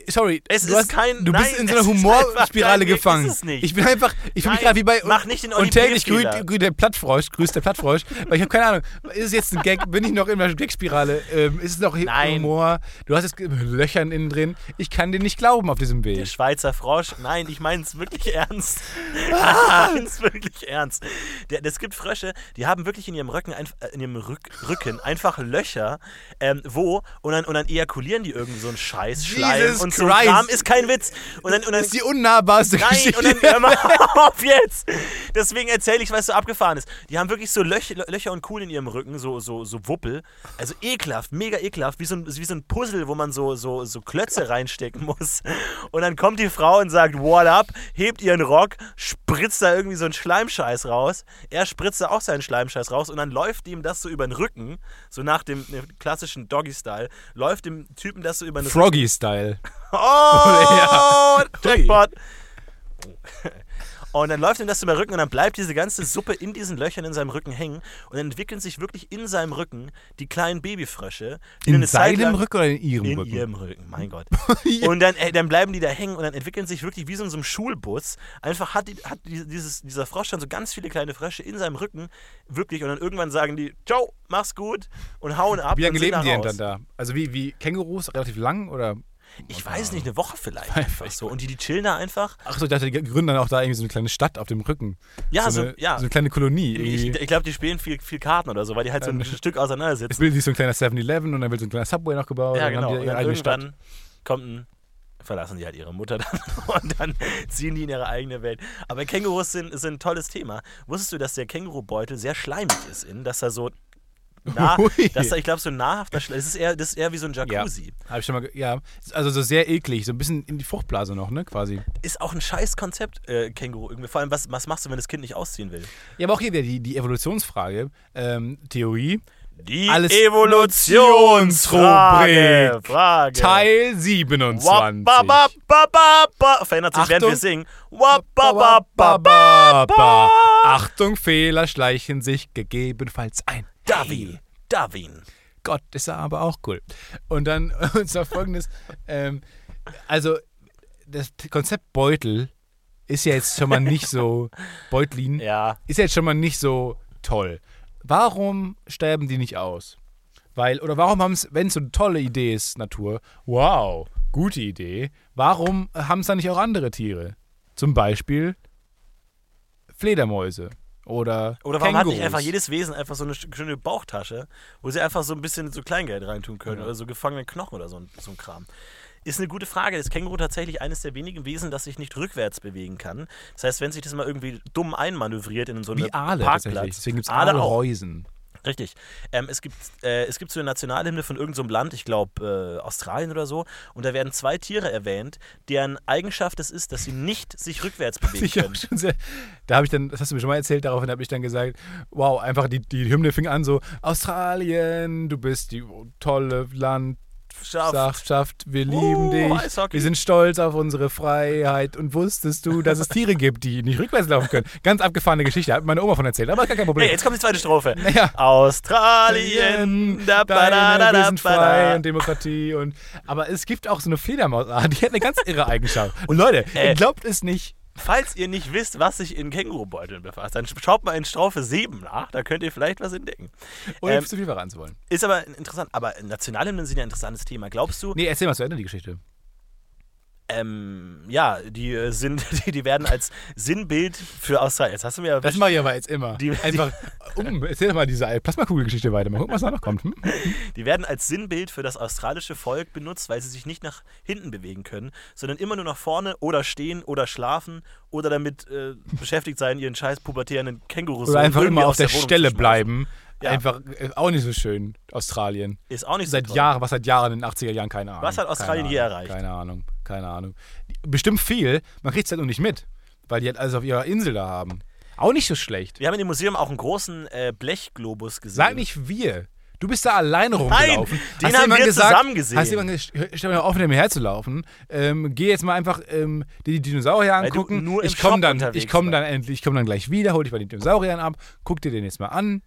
sorry, Es du, ist hast, kein- du bist nein, in so einer Humorspirale gefangen. ist es nicht. Ich bin einfach. Ich fühle mich gerade wie bei. mach nicht den Und täglich grüßt, grüßt der Plattfrosch, grüßt der Plattfrosch. weil ich habe keine Ahnung. Ist es jetzt ein Gag? Bin ich noch in einer Gagspirale? Ähm, ist es noch Nein. Humor? Du hast jetzt Löchern innen drin. Ich kann dir nicht glauben auf diesem Der Weg. Schweizer Frosch. Nein, ich meine es wirklich ernst. [laughs] Ah! ich meine es wirklich ernst. Der, es gibt Frösche, die haben wirklich in ihrem Rücken, äh, in ihrem Rück, Rücken einfach Löcher, ähm, wo und dann, und dann ejakulieren die irgend so einen Scheiß, Schleim und so Christ. Kram. Ist kein Witz. Und dann, und dann Das ist die unnahbarste Nein, Geschichte. und dann hör mal auf jetzt. Deswegen erzähle ich, was so abgefahren ist. Die haben wirklich so Löch, Löcher und Kuhlen in ihrem Rücken, so, so, so Wuppel. Also ekelhaft, mega ekelhaft, wie so ein, wie so ein Puzzle, wo man so, so, so Klötze reinstecken muss. Und dann kommt die Frau und sagt, what up, hebt ihren Rock, spritzt da irgendwie so einen Schleimscheiß raus. Er spritzt da auch seinen Schleimscheiß raus und dann läuft ihm das so über den Rücken, so nach dem klassischen Doggy-Style, läuft dem Typen das so über Rücken. Froggy-Style. [laughs] Oh, [laughs] ja. Jackpot. [laughs] Und dann läuft ihm das über den Rücken und dann bleibt diese ganze Suppe in diesen Löchern in seinem Rücken hängen und dann entwickeln sich wirklich in seinem Rücken die kleinen Babyfrösche. Die In seinem Rücken oder in ihrem in Rücken? ihrem Rücken, mein Gott. [laughs] Und dann, äh, dann bleiben die da hängen und dann entwickeln sich wirklich wie so in so einem Schulbus. Einfach hat, die, hat die, dieses, dieser Frosch dann so ganz viele kleine Frösche in seinem Rücken. Wirklich. Und dann irgendwann sagen die, ciao, mach's gut und hauen ab. Wie lange leben die denn dann da? Also wie, wie Kängurus, relativ lang oder? Ich weiß nicht, eine Woche vielleicht. Einfach so. Und die, die chillen da einfach. Achso, ich dachte, die gründen dann auch da irgendwie so eine kleine Stadt auf dem Rücken. Ja, so, so- eine, ja. so eine kleine Kolonie. Ich, Irgendwie. ich glaube, die spielen viel, viel Karten oder so, weil die halt so ein Stück Es auseinandersitzen. bildet sich so ein kleiner 7-Eleven und dann wird so ein kleiner Subway noch gebaut. Ja, und dann genau. Und dann Stadt. irgendwann kommt ein. Verlassen die halt ihre Mutter dann [laughs] und dann ziehen die in ihre eigene Welt. Aber Kängurus sind, sind ein tolles Thema. Wusstest du, dass der Kängurubeutel sehr schleimig ist innen? Dass er so. Nah, [laughs] Ui. dass er, ich glaube, so nahrhafter Schleim. Das ist eher, das ist eher wie so ein Ja, Jacuzzi. habe ich schon mal, ja. Also so sehr eklig, so ein bisschen in die Fruchtblase noch, ne, quasi. Ist auch ein scheiß Konzept, äh, Känguru irgendwie. Vor allem, was, was machst du, wenn das Kind nicht ausziehen will? Ja, aber auch hier wieder die, die Evolutionsfrage, ähm, Theorie, Die Alles Evolutionsfrage. Frage. Teil 27. Wababababa. Verändert sich, während Achtung. wir singen. Ba-ba-ba-ba. Wababababa. Achtung, Fehler schleichen sich gegebenenfalls ein. Darwin. Darwin. Gott, ist er aber auch cool. Und dann, [laughs] und zwar folgendes, ähm, also das Konzept Beutel ist ja jetzt schon mal nicht so, [laughs] Beutlin, Ja. ist ja jetzt schon mal nicht so toll. Warum sterben die nicht aus? Weil, oder warum haben es, wenn es so eine tolle Idee ist, Natur, wow, gute Idee, warum haben es dann nicht auch andere Tiere? Zum Beispiel Fledermäuse oder Oder warum hat nicht Kängurus. einfach jedes Wesen einfach so eine sch- schöne Bauchtasche, wo sie einfach so ein bisschen so Kleingeld reintun können Ja. oder so gefangene Knochen oder so, ein- so ein Kram? Ist eine gute Frage. Ist Känguru tatsächlich eines der wenigen Wesen, das sich nicht rückwärts bewegen kann? Das heißt, wenn sich das mal irgendwie dumm einmanövriert in so eine Wie Aale tatsächlich. Parkplatz. Deswegen gibt es Aale auch. Aalreusen. Richtig. Ähm, es, gibt, äh, es gibt so eine Nationalhymne von irgendeinem Land, ich glaube äh, Australien oder so, und da werden zwei Tiere erwähnt, deren Eigenschaft es ist, dass sie nicht sich rückwärts [laughs] bewegen können. sehr, da habe ich dann, das hast du mir schon mal erzählt, daraufhin habe ich dann gesagt, wow, einfach die, die Hymne fing an so, Australien, du bist die tolle Land, Schafft. Saft, Schaft, wir Uh, lieben dich, Eishockey. wir sind stolz auf unsere Freiheit und wusstest du, dass es Tiere gibt, die nicht rückwärts laufen können. Ganz abgefahrene Geschichte, hat meine Oma von erzählt, aber gar kein Problem. Hey, jetzt kommt die zweite Strophe. [laughs] Naja. Australien, da, da, da, da, sind ba, frei da. und Demokratie und aber es gibt auch so eine Fledermausart, die hat eine ganz irre Eigenschaft. Und Leute, Äh. ihr glaubt es nicht, Falls ihr nicht wisst, was sich in Kängurubeuteln befasst, dann schaut mal in Strophe 7 nach, da könnt ihr vielleicht was entdecken. ohne Ähm, zu viel verraten zu wollen. Ist aber interessant, aber Nationalhymnen sind ja ein interessantes Thema. Glaubst du, Nee, erzähl mal zu Ende die Geschichte. Ähm, ja, die äh, sind, [laughs] die, die werden als Sinnbild für Australien. Jetzt hast du mir Das mache ich aber jetzt immer. Die- Einfach um. Erzähl doch mal diese Plasmakugelgeschichte weiter. Mal gucken, was da noch kommt. Hm? [laughs] Die werden als Sinnbild für das australische Volk benutzt, weil sie sich nicht nach hinten bewegen können, sondern immer nur nach vorne oder stehen oder schlafen oder damit äh, beschäftigt sein, ihren scheiß pubertären Kängurus Oder einfach immer auf der, zu Stelle bleiben. Ja. Einfach äh, auch nicht so schön, Australien. Ist auch nicht so Seit. Jahren, was seit Jahren in den 80er Jahren, keine Ahnung. Was hat Australien Ahnung, erreicht? Keine Ahnung, keine Ahnung. Bestimmt viel, man kriegt es halt nur nicht mit, weil die halt alles auf ihrer Insel da haben. Auch nicht so schlecht. Wir haben in dem Museum auch einen großen äh, Blechglobus gesehen. Sag nicht wir. Du bist da alleine rumgelaufen. den Hast haben wir gesagt, zusammen gesehen. Hast du jemand gesagt, stell mir auf, hinter mir herzulaufen. Ähm, geh jetzt mal einfach ähm, die Dinosaurier angucken. nur ich komme dann, unterwegs ich komme warst. dann endlich, ich komme dann gleich wieder, hol dich bei den Dinosauriern ab, guck dir den jetzt mal an.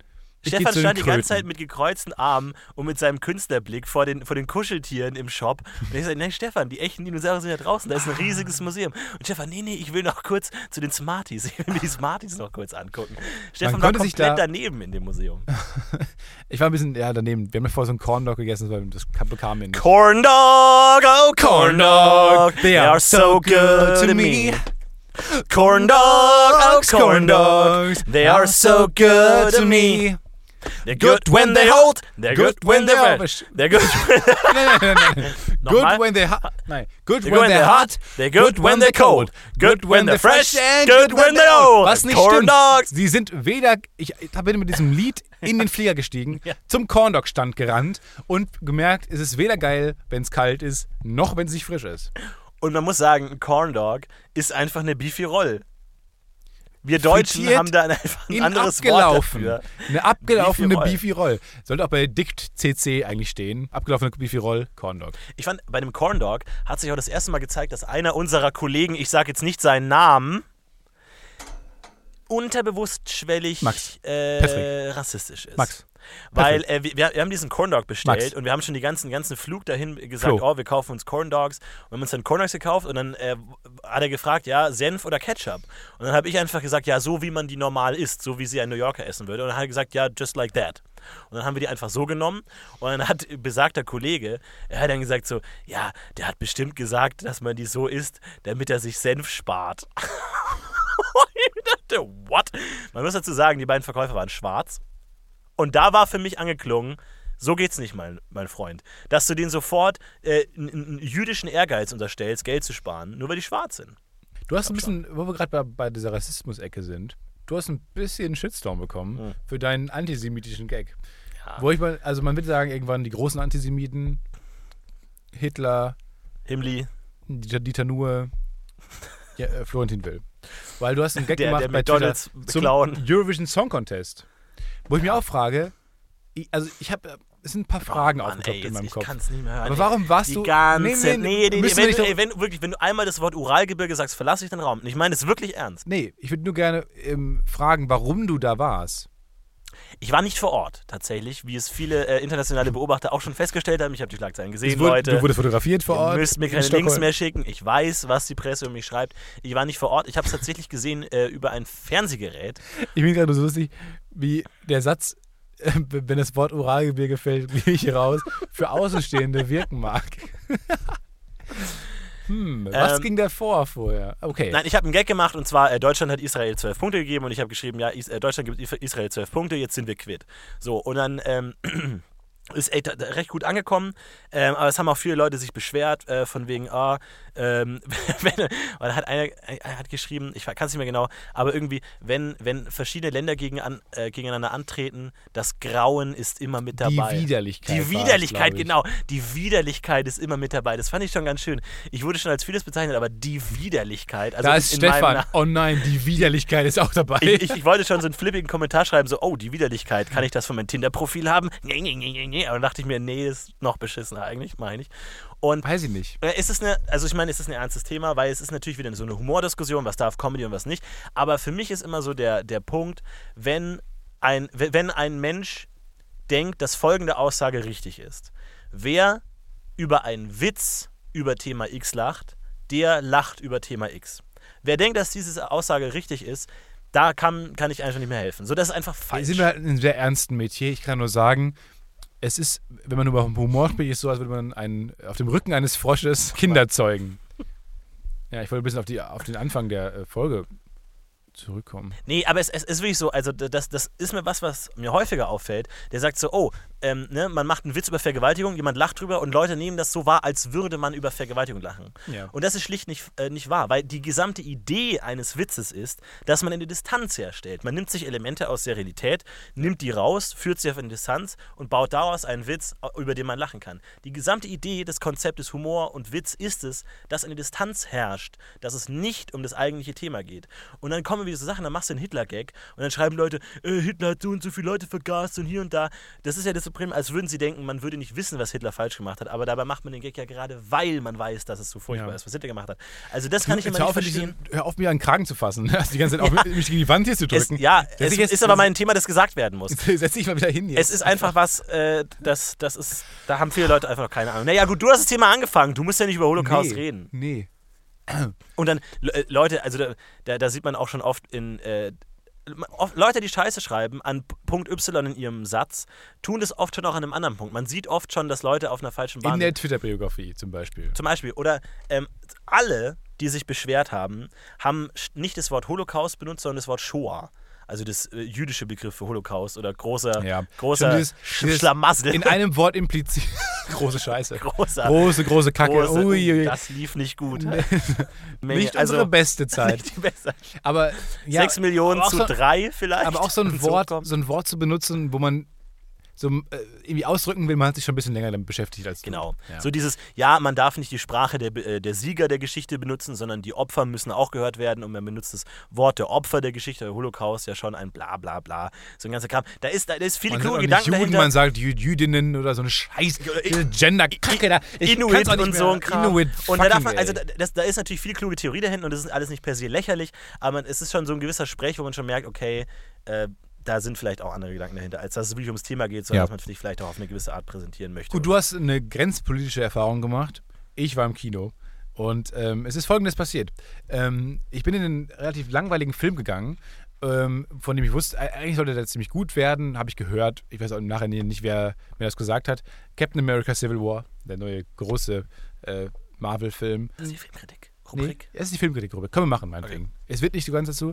Stefan stand die ganze. Zeit mit gekreuzten Armen und mit seinem Künstlerblick vor den, vor den Kuscheltieren im Shop. Und ich sagte, nein, Stefan, die echten Dinosaurier sind ja draußen, da ist ein riesiges Museum. Und Stefan, nee, nee, ich will noch kurz zu den Smarties. Ich will mir die Smarties noch kurz angucken. Stefan war komplett da- daneben in dem Museum. [laughs] Ich war ein bisschen ja, daneben. Wir haben ja vorher so einen Corn Dog gegessen, weil das kam- bekam wir nicht. Corn Dog, oh Corn Dog, they are so good to me. Corn Dog, oh Corn Dog, they are so good to me. They're good when they hold, they're good when they're fresh. They're good nein, nein, nein? Good when hot. Nein. Good when good they're hot. They're good when they're cold. Good when they're fresh. Good when they're old. Was nicht stimmt. Sie sind weder, ich, bin mit diesem Lied in den Flieger gestiegen, [laughs] Ja. zum Corn Dog Stand gerannt und gemerkt, es ist weder geil, wenn es kalt ist, noch wenn es nicht frisch ist. Und man muss sagen, ein Corn Dog ist einfach eine Beefy Roll. Wir Deutschen Frittiert haben da einfach ein In anderes abgelaufen. Wort dafür. Eine abgelaufene Beefy Roll. Sollte auch bei Dict CC eigentlich stehen. Abgelaufene Beefy Roll, Corn Dog. Ich fand, bei dem Corn Dog hat sich auch das erste Mal gezeigt, dass einer unserer Kollegen, ich sage jetzt nicht seinen Namen, unterbewusst schwellig äh, rassistisch ist. Max. Weil äh, wir, wir haben diesen Corn Dog bestellt Max. und wir haben schon die ganzen, ganzen Flug dahin gesagt, Flo. oh, wir kaufen uns Corn Dogs. Und wir haben uns dann Corn Dogs gekauft und dann äh, hat er gefragt, ja, Senf oder Ketchup. Und dann habe ich einfach gesagt, ja, so wie man die normal isst, so wie sie ein New Yorker essen würde. Und dann hat er gesagt, ja, just like that. Und dann haben wir die einfach so genommen und dann hat [laughs] besagter Kollege, er hat dann gesagt so, ja, der hat bestimmt gesagt, dass man die so isst, damit er sich Senf spart. [laughs] Und ich dachte, what? Man muss dazu sagen, die beiden Verkäufer waren schwarz. Und da war für mich angeklungen, so geht's nicht, mein, mein Freund. Dass du denen sofort äh, einen, jüdischen Ehrgeiz unterstellst, Geld zu sparen, nur weil die schwarz sind. Du hast ein bisschen, wo wir gerade bei, bei dieser Rassismus-Ecke sind, du hast ein bisschen Shitstorm bekommen Hm. für deinen antisemitischen Gag. Ja. Wo ich mal, also man würde sagen, irgendwann die großen Antisemiten, Hitler, Himmli, Dieter, Nuhr, ja, äh, Florentin Will. Weil du hast einen Gag Der- gemacht der bei McDonald's Twitter zum. Eurovision Song Contest. Wo ich mir auch frage, ich, also ich habe, es sind ein paar Fragen Oh Mann, ey, in meinem ich Kopf. kann's nicht mehr hören. Aber warum warst die du- ganze, Nee, nee, nee, nee, nee, wenn, du, ey, wenn, wirklich, wenn du einmal das Wort Uralgebirge sagst, verlasse ich den Raum. Ich meine es wirklich ernst. Nee, ich würde nur gerne ähm, fragen, warum du da warst. Ich war nicht vor Ort, tatsächlich, wie es viele äh, internationale Beobachter auch schon festgestellt haben. Ich habe die Schlagzeilen gesehen, Es wurde, Leute. Du wurdest fotografiert vor Ihr Ort. müsst mir in keine. Links mehr schicken. Ich weiß, was die Presse über mich schreibt. Ich war nicht vor Ort. Ich habe es tatsächlich gesehen äh, über ein Fernsehgerät. Ich bin gerade so lustig, wie der Satz, [laughs] wenn das Wort Oralgebirge fällt, [laughs] gehe ich hier raus, für Außenstehende wirken mag. [laughs] hm, was Ähm, ging da vor vorher? Okay. Nein, ich habe einen Gag gemacht und zwar, äh, Deutschland hat Israel 12 Punkte gegeben und ich habe geschrieben, ja, Is äh, Deutschland gibt Is- Israel 12 Punkte, jetzt sind wir quitt. So, und dann ähm, [clears throat] ist echt äh, recht gut angekommen, ähm, aber es haben auch viele Leute sich beschwert, äh, von wegen, ah, ähm, [laughs] wenn, da hat einer, einer hat geschrieben, ich kann es nicht mehr genau, aber irgendwie, wenn, wenn verschiedene Länder gegen an, äh, gegeneinander antreten, das Grauen ist immer mit Die dabei. Widerlichkeit. Die Widerlichkeit, ich. genau. Die Widerlichkeit ist immer mit dabei. Das fand ich schon ganz schön. Ich wurde schon als vieles bezeichnet, aber die Widerlichkeit. Also da ist Stefan. Oh nein, die Widerlichkeit ist auch dabei. Ich, ich, ich wollte schon so einen flippigen Kommentar schreiben, so, oh, die Widerlichkeit, kann ich das von meinem Tinder-Profil haben? Nee, nee, nee, nee, nee. Aber dann dachte ich mir, nee, ist noch beschissener eigentlich, meine ich. Und Weiß ich nicht. äh, ist es eine, also ich meine, es ist ein ernstes Thema, weil es ist natürlich wieder so eine Humordiskussion, was darf Comedy und was nicht. Aber für mich ist immer so der, der Punkt, wenn ein, wenn ein Mensch denkt, dass folgende Aussage richtig ist. Wer über einen Witz über Thema X lacht, der lacht über Thema X. Wer denkt, dass diese Aussage richtig ist, da kann, kann ich einfach nicht mehr helfen. So, das ist einfach falsch. sind wir halt in einem sehr ernsten Metier. Ich kann nur sagen, es ist, wenn man über Humor spricht, ist so, als würde man einen, auf dem Rücken eines Frosches [laughs] Kinder zeugen. Ja, ich wollte ein bisschen auf, die, auf den Anfang der äh, Folge zurückkommen. Nee, aber es, es ist wirklich so, also das, das ist mir was, was mir häufiger auffällt. Der sagt so, oh, ähm, ne, man macht einen Witz über Vergewaltigung, jemand lacht drüber und Leute nehmen das so wahr, als würde man über Vergewaltigung lachen. Ja. Und das ist schlicht nicht, äh, nicht wahr, weil die gesamte Idee eines Witzes ist, dass man eine Distanz herstellt. Man nimmt sich Elemente aus der Realität, nimmt die raus, führt sie auf eine Distanz und baut daraus einen Witz, über den man lachen kann. Die gesamte Idee des Konzeptes Humor und Witz ist es, dass eine Distanz herrscht, dass es nicht um das eigentliche Thema geht. Und dann kommen wieder so Sachen, dann machst du einen Hitler-Gag und dann schreiben Leute, äh, Hitler hat so und so viele Leute vergast und hier und da. Das ist ja das Problem, als würden sie denken, man würde nicht wissen, was Hitler falsch gemacht hat, aber dabei macht man den Gag ja gerade, weil man weiß, dass es so furchtbar Ja. ist, was Hitler gemacht hat. Also das kann ich immer nicht auf, verstehen. Diese, hör auf, mir an den Kragen zu fassen. [laughs] Also die ganze Zeit auch mich gegen die Wand hier zu Es, drücken. ja, Setz es jetzt- ist aber mein Thema, das gesagt werden muss. [laughs] Setz dich mal wieder hin jetzt. Es ist einfach was, äh, das, das ist, da haben viele Leute einfach noch keine Ahnung. Naja, gut, du hast das Thema angefangen. Du musst ja nicht über Holocaust nee, reden. Nee. Und dann, äh, Leute, also da, da, da sieht man auch schon oft in. Äh, Leute, die Scheiße schreiben an Punkt Y in ihrem Satz, tun das oft schon auch an einem anderen Punkt. Man sieht oft schon, dass Leute auf einer falschen Bahn In der Twitter-Biografie zum Beispiel. Zum Beispiel. Oder ähm, alle, die sich beschwert haben, haben nicht das Wort Holocaust benutzt, sondern das Wort Shoah. Also das äh, jüdische Begriff für Holocaust oder großer, Ja. großer dieses- Sch dieses Schlamassel. In einem Wort impliziert. [laughs] große Scheiße. großer, Große, große Kacke. große, Ui. Das lief nicht gut. [laughs] Nicht also, unsere [laughs] beste Zeit. Beste. Aber ja, Sechs Millionen aber auch zu so, drei vielleicht. Aber auch so ein Wort, so ein Wort zu benutzen, wo man so äh, irgendwie ausdrücken will, man hat sich schon ein bisschen länger damit beschäftigt als du. Genau. Ja. So dieses, ja, man darf nicht die Sprache der, äh, der Sieger der Geschichte benutzen, sondern die Opfer müssen auch gehört werden und man benutzt das Wort der Opfer der Geschichte, der Holocaust, ja schon ein bla bla bla. So ein ganzer Kram. Da ist, da ist viele man kluge Gedanken Juden, dahinter. man sagt Jü Jüdinnen oder so eine Scheiß I- Gender-Kacke da. Ich Inuit und so ein Kram. Inuit, und da darf man, also das, da ist natürlich viel kluge Theorie dahinter und das ist alles nicht per se lächerlich, aber man, es ist schon so ein gewisser Sprech, wo man schon merkt, okay, äh, da sind vielleicht auch andere Gedanken dahinter, als dass es wirklich ums Thema geht, sondern Ja. dass man sich vielleicht auch auf eine gewisse Art präsentieren möchte. Gut, du hast eine grenzpolitische Erfahrung gemacht. Ich war im Kino. Und ähm, es ist folgendes passiert. Ähm, ich bin in einen relativ langweiligen Film gegangen, ähm, von dem ich wusste, äh, eigentlich sollte der ziemlich gut werden, habe ich gehört. Ich weiß auch im Nachhinein nicht, wer mir das gesagt hat. Captain America Civil War, der neue große äh, Marvel-Film. das ist die Filmkritik. Nee, Rubrik. es ist die Filmkritik-Rubrik. Können wir machen, meinetwegen. Es wird nicht so ganz dazu.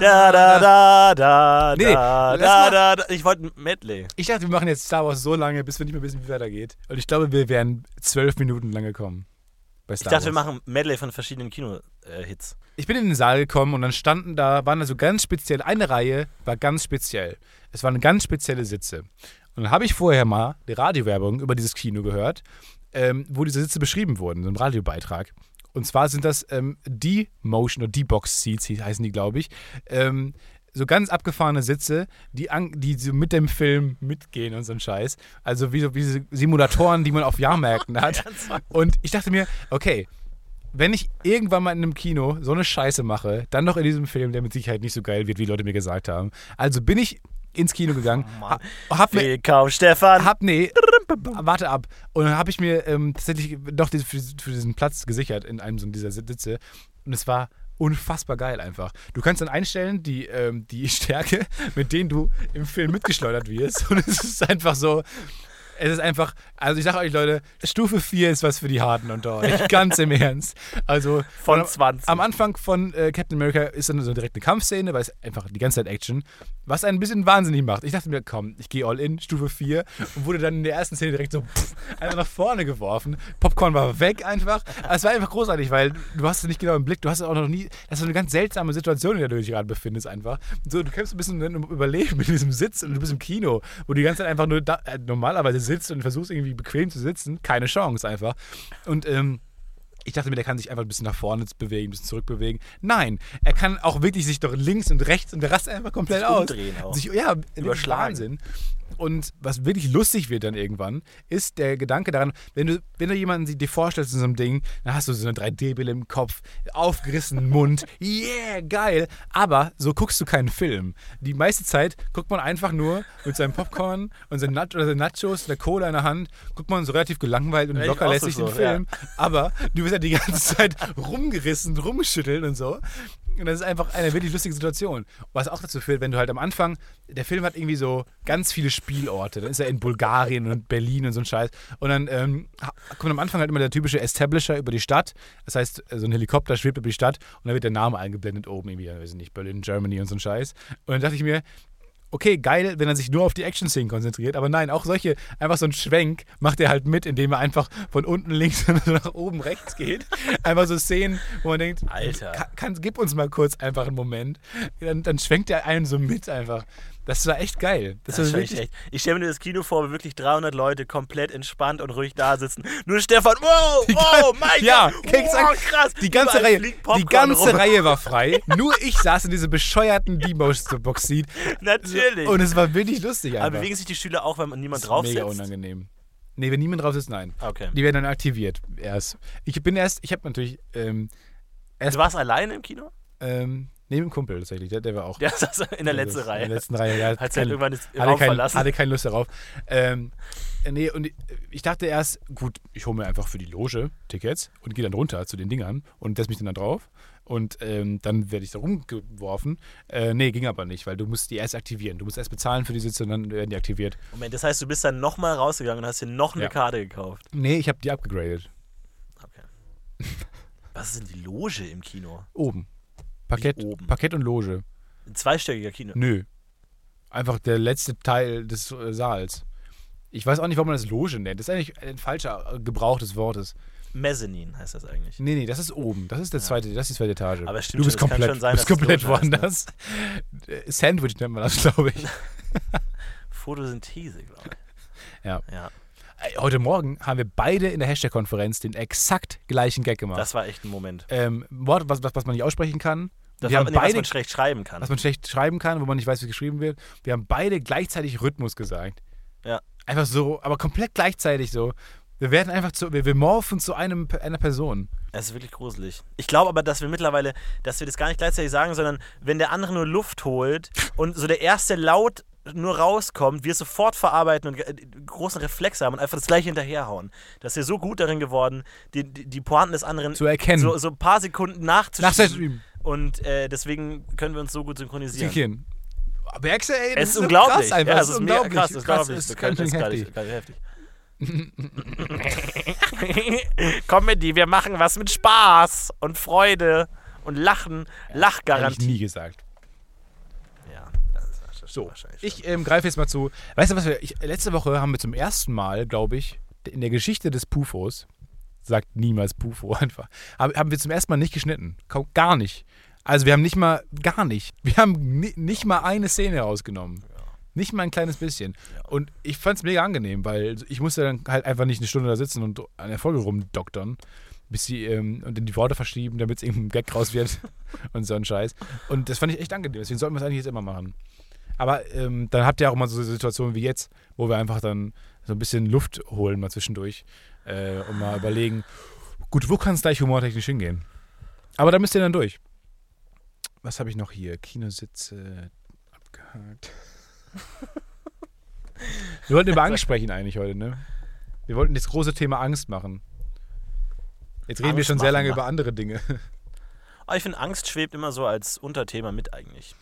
da. Da, da, da, Nee, da, da, da, da. Ich wollte ein Medley. Ich dachte, wir machen jetzt Star Wars so lange, bis wir nicht mehr wissen, wie es weitergeht. Und ich glaube, wir wären zwölf Minuten lang gekommen. Ich dachte, wir Wars. machen Medley von verschiedenen Kino-Hits. Ich bin in den Saal gekommen und dann standen da, waren da so ganz speziell, eine Reihe war ganz speziell. Es waren ganz spezielle Sitze. Und dann habe ich vorher mal die Radiowerbung über dieses Kino gehört. ähm, wo diese Sitze beschrieben wurden, so ein Radiobeitrag. Und zwar sind das ähm, D-Motion oder D-Box-Seats, heißen die, glaube ich. Ähm, so ganz abgefahrene Sitze, die, an, die so mit dem Film mitgehen und so ein Scheiß. Also wie, so, wie diese Simulatoren, die man auf Jahrmärkten [laughs] hat. Und ich dachte mir, okay, wenn ich irgendwann mal in einem Kino so eine Scheiße mache, dann noch in diesem Film, der mit Sicherheit nicht so geil wird, wie Leute mir gesagt haben. Also bin ich ins Kino gegangen, Oh Mann. ha, hab mir, Willkommen, Stefan. hab, nee, [laughs] warte ab. Und dann habe ich mir ähm, tatsächlich doch für, für diesen Platz gesichert in einem so dieser Sitze. Und es war unfassbar geil einfach. Du kannst dann einstellen, die, ähm, die [laughs] Stärke, mit denen du im Film mitgeschleudert wirst. Und es ist einfach so. Es ist einfach, also ich sage euch Leute, Stufe 4 ist was für die Harten unter euch. [laughs] Ganz im Ernst. Also Von am- 20. Am Anfang von äh, Captain America ist dann so direkt eine Kampfszene, weil es einfach die ganze Zeit Action, was einen ein bisschen wahnsinnig macht. Ich dachte mir, komm, ich gehe all in, Stufe 4 und wurde dann in der ersten Szene direkt so pff, einfach nach vorne geworfen. Popcorn war weg einfach. Aber es war einfach großartig, weil du hast es nicht genau im Blick, du hast es auch noch nie, das ist so eine ganz seltsame Situation, in der du dich gerade befindest einfach. So, du kämpfst ein bisschen um Überleben mit diesem Sitz und du bist im Kino, wo die ganze Zeit einfach nur da, äh, normalerweise sitzt und versuchst irgendwie bequem zu sitzen. Keine Chance einfach. Und ähm, ich dachte mir, der kann sich einfach ein bisschen nach vorne bewegen, ein bisschen zurückbewegen. Nein, er kann auch wirklich sich doch links und rechts und der rastet einfach komplett Sich aus. umdrehen auch. Sich, ja, überschlagen. Wahnsinn. Und was wirklich lustig wird dann irgendwann, ist der Gedanke daran, wenn du, wenn du jemanden dir vorstellst in so einem Ding, dann hast du so eine 3D-Brille im Kopf, aufgerissenen Mund, [laughs] yeah, geil. Aber so guckst du keinen Film. Die meiste Zeit guckt man einfach nur mit seinem Popcorn und seinen, Nach oder seinen Nachos, der Cola in der Hand, guckt man so relativ gelangweilt und Ja, locker lässt so sich den Film. Aber du wirst ja die ganze [laughs] Zeit rumgerissen, rumgeschüttelt und so. Und das ist einfach eine wirklich lustige Situation. Was auch dazu führt, wenn du halt am Anfang, der Film hat irgendwie so ganz viele Spielorte. Dann ist er in Bulgarien und Berlin und so ein Scheiß. Und dann ähm, kommt am Anfang halt immer der typische Establisher über die Stadt. Das heißt, so ein Helikopter schwebt über die Stadt und dann wird der Name eingeblendet oben irgendwie, weiß ich nicht, Berlin, Germany und so ein Scheiß. Und dann dachte ich mir, okay, geil, wenn er sich nur auf die Action-Szenen konzentriert, aber nein, auch solche, einfach so ein Schwenk macht er halt mit, indem er einfach von unten links [laughs] nach oben rechts geht. Einfach so Szenen, wo man denkt, Alter. Kann, kann, gib uns mal kurz einfach einen Moment. Dann, dann schwenkt er einen so mit einfach. Das war echt geil. Das, Das war wirklich, echt. Ich stelle mir das Kino vor, wo wirklich 300 Leute komplett entspannt und ruhig da sitzen. Nur Stefan, wow, oh mein ja, Gott, wow, krass. Die ganze, Reihe, die ganze rum. Reihe war frei. [laughs] Nur ich saß in diesem bescheuerten D-Box-Seat. Natürlich. Und es war wirklich lustig einfach. Aber bewegen sich die Schüler auch, wenn man niemand Das ist drauf mega sitzt? unangenehm. Nee, wenn niemand drauf sitzt, nein. Okay. Die werden dann aktiviert erst. Ich bin erst, ich habe natürlich ähm, erst Du warst alleine im Kino? ähm, neben dem Kumpel tatsächlich, der, der war auch [laughs] Der saß in der letzten Reihe. In der letzten Reihe, ja. Hat kein- halt irgendwann das hatte, Raum kein, verlassen. hatte keine Lust darauf. Ähm, äh, nee, und ich- ich dachte erst, gut, ich hole mir einfach für die Loge Tickets und gehe dann runter zu den Dingern und setze mich dann da drauf. Und ähm, dann werde ich da rumgeworfen. Äh, nee, ging aber nicht, weil du musst die erst aktivieren. Du musst erst bezahlen für die Sitze und dann werden die aktiviert. Moment, das heißt, du bist dann nochmal rausgegangen und hast dir noch eine Ja. Karte gekauft. Nee, ich habe die abgegradet. Okay. Was ist denn die Loge im Kino? Oben. Parkett, oben? Parkett und Loge. Ein zweistöckiger Kino. Nö. Einfach der letzte Teil des äh, Saals. Ich weiß auch nicht, warum man das Loge nennt. Das ist eigentlich ein falscher äh, Gebrauch des Wortes. Mezzanine heißt das eigentlich. Nee, nee, das ist oben. Das ist, der zweite, das ist die zweite Etage. Aber stimmt du bist schon, komplett, schon sein, du bist komplett ne? woanders. Äh, Sandwich nennt man das, [laughs] glaube ich. [laughs] Photosynthese, glaube ich. Ja. ja. Ey, Heute Morgen haben wir beide in der Hashtag-Konferenz den exakt gleichen Gag gemacht. Das war echt ein Moment. ähm, Wort, was, was, was man nicht aussprechen kann. Das wir haben nee, was beide, man schlecht schreiben kann. was man schlecht schreiben kann, wo man nicht weiß, wie geschrieben wird. Wir haben beide gleichzeitig Rhythmus gesagt. Ja. Einfach so, aber komplett gleichzeitig so. Wir werden einfach zu, wir, wir morphen zu einem, einer Person. Es ist wirklich gruselig. Ich glaube aber, dass wir mittlerweile, dass wir das gar nicht gleichzeitig sagen, sondern wenn der andere nur Luft holt und so der erste Laut nur rauskommt, wir es sofort verarbeiten und äh, großen Reflex haben und einfach das gleiche hinterherhauen. Dass wir so gut darin geworden, die, die, die Pointen des anderen Zu erkennen. so, so ein paar Sekunden nachzuschieben. Und äh, deswegen können wir uns so gut synchronisieren. Sichern. Merkst du, ey, das Es ist so unglaublich. Krass einfach. ja, das es ist mega krass. Das ist krass. unglaublich. Das ist Das ganz ist gerade heftig. heftig. [laughs] [laughs] Comedy, wir machen was mit Spaß und Freude und Lachen, Hätte ich Lachgarantie. nie gesagt. Ja, das ist wahrscheinlich- So, ich ähm, greife jetzt mal zu. Weißt du, was wir. Ich, letzte Woche haben wir zum ersten Mal, glaube ich, in der Geschichte des Pufos, sagt niemals Pufo [laughs] einfach, haben, wir zum ersten Mal nicht geschnitten. Gar nicht. Also wir haben nicht mal, gar nicht. Wir haben ni, nicht mal eine Szene rausgenommen. Nicht mal ein kleines bisschen. Ja. Und ich fand es mega angenehm, weil ich musste dann halt einfach nicht eine Stunde da sitzen und an der Folge rumdoktern, bis sie ähm, und dann die Worte verschieben, damit es [laughs] irgendein Gag raus wird [laughs] und so ein Scheiß. Und das fand ich echt angenehm. Deswegen sollten wir es eigentlich jetzt immer machen. Aber ähm, dann habt ihr auch immer so Situationen wie jetzt, wo wir einfach dann so ein bisschen Luft holen mal zwischendurch äh, und mal überlegen, gut, wo kann es gleich humortechnisch hingehen? Aber da müsst ihr dann durch. Was habe ich noch hier? Kinositze abgehakt. [laughs] Wir wollten über Angst sprechen eigentlich heute, ne? Wir wollten das große Thema Angst machen. Jetzt reden wir Angst schon sehr lange machen. über andere Dinge. Aber ich finde, Angst schwebt immer so als Unterthema mit eigentlich.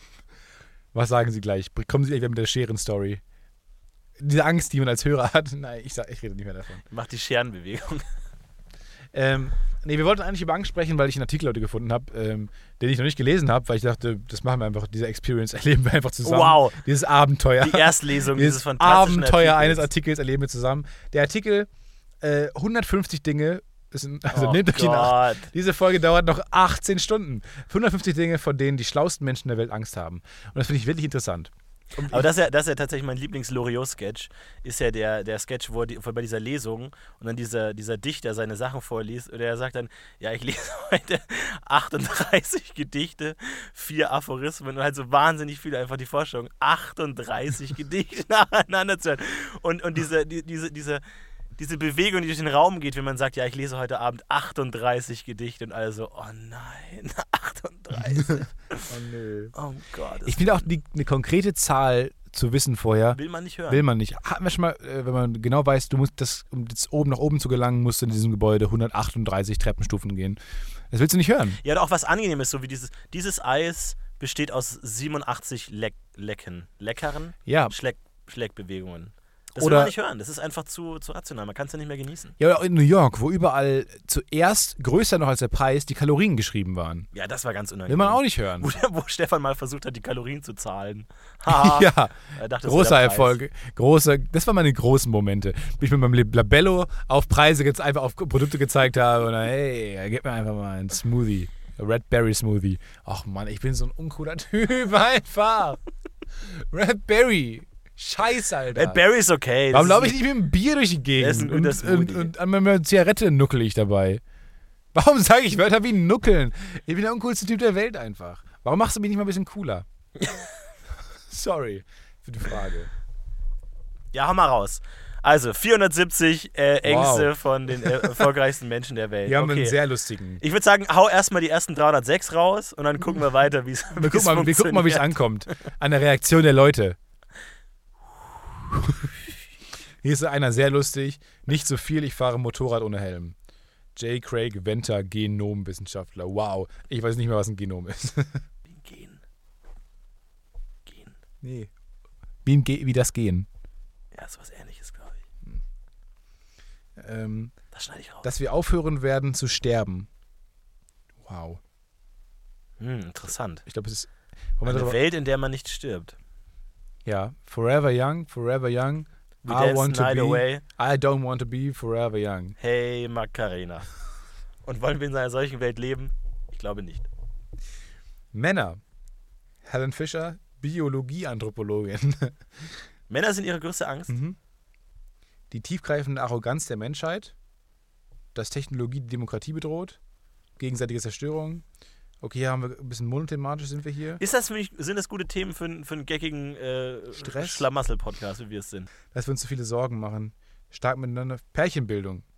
Was sagen Sie gleich? Kommen Sie gleich wieder mit der Scheren-Story. Diese Angst, die man als Hörer hat. [laughs] Nein, ich, sag, ich rede nicht mehr davon. Macht die Scherenbewegung. Ähm, nee, wir wollten eigentlich über Angst sprechen, weil ich einen Artikel heute gefunden habe, ähm, den ich noch nicht gelesen habe, weil ich dachte, das machen wir einfach, diese Experience [laughs] erleben wir einfach zusammen. Wow. Dieses Abenteuer. Die Erstlesung dieses Dieses fantastischen Abenteuer Artikels. eines Artikels erleben wir zusammen. Der Artikel äh, 150 Dinge, ist [laughs] also oh nehmt euch die nach. Gott. Diese Folge dauert noch 18 Stunden. 150 Dinge, von denen die schlauesten Menschen der Welt Angst haben. Und das finde ich wirklich interessant. Und Aber das ist, ja, das ist ja tatsächlich mein Lieblings-Loriot-Sketch. Ist ja der, der Sketch, wo, die, wo bei dieser Lesung und dann dieser, dieser Dichter seine Sachen vorliest. Und er sagt dann: Ja, ich lese [laughs] heute 38 Gedichte, vier Aphorismen und halt so wahnsinnig viele einfach die Vorstellung, 38 Gedichte [laughs] nacheinander zu hören. Und, und diese, die, diese, diese, diese Bewegung, die durch den Raum geht, wenn man sagt: Ja, ich lese heute Abend 38 Gedichte und alle so: Oh nein, [laughs] 38. [laughs] oh, nö. Oh Gott. Ich finde auch die, eine konkrete Zahl zu wissen vorher, will man nicht hören. will man nicht. Hatten wir schon mal, äh, wenn man genau weiß, du musst das, um jetzt oben nach oben zu gelangen, musst du in diesem Gebäude 138 Treppenstufen gehen. Das willst du nicht hören. Ja, auch was Angenehmes, so wie dieses, dieses Eis besteht aus 87 Leck, Lecken. Leckeren Ja. Schleck, Schleckbewegungen. Das Oder- will man nicht hören. Das ist einfach zu, zu rational. Man kann es ja nicht mehr genießen. Ja, in New York, wo überall zuerst größer noch als der Preis die Kalorien geschrieben waren. Ja, das war ganz Will unangenehm. man auch nicht hören. [laughs] Wo, wo Stefan mal versucht hat, die Kalorien zu zahlen. [laughs] Haha. ja, dachte, das großer. Erfolg. Großer, das waren meine großen Momente. Wie ich mit meinem Labello auf Preise jetzt einfach auf Produkte gezeigt habe und dann, hey, gib mir einfach mal einen Smoothie. Red Berry Smoothie. Ach Mann, ich bin so ein uncooler [laughs] Typ einfach. Red Berry. Scheiße, Alter. Red Berry ist okay. Warum laufe ich nicht- mit einem Bier durch die Das ist ein Gegend? Und, und, und an meiner Zigarette nuckel ich dabei. Warum sage ich Wörter wie nuckeln? Ich bin der uncoolste Typ der Welt einfach. Warum machst du mich nicht mal ein bisschen cooler? [laughs] Sorry für die Frage. Ja, hau mal raus. Also, 470 äh, Ängste Wow. von den äh, erfolgreichsten Menschen der Welt. Wir haben okay. einen sehr lustigen. Ich würde sagen, hau erstmal die ersten 306 raus und dann gucken wir weiter, wie es mal, wir gucken mal wie es ankommt. An der Reaktion der Leute. Hier ist einer sehr lustig. Nicht so viel, ich fahre Motorrad ohne Helm. J. Craig Venter, Genomwissenschaftler. Wow, ich weiß nicht mehr, was ein Genom ist. Gehen. Gehen. nee. Wie, ein Ge wie das Gehen. Ja, ist was ähnliches, glaube ich. Ähm, Das schneide ich raus. dass wir aufhören werden zu sterben. Wow. Hm, interessant. Ich glaube, es ist. Eine Welt, in der man nicht stirbt. Ja, forever young, forever young. We I want to be. away. I don't want to be forever young. Hey, Macarena. [laughs] Und wollen wir in einer solchen Welt leben? Ich glaube nicht. Männer. Helen Fischer, Biologieanthropologin. [laughs] Männer sind ihre größte Angst. Mhm. Die tiefgreifende Arroganz der Menschheit. Dass Technologie die Demokratie bedroht. Gegenseitige Zerstörung. Okay, hier haben wir ein bisschen monothematisch sind wir hier. Ist das mich, sind das gute Themen für, einen- für einen geckigen äh, Stress? Schlamassel-Podcast, wie wir es sind? Dass wir uns zu viele Sorgen machen. Stark miteinander. Pärchenbildung. [laughs]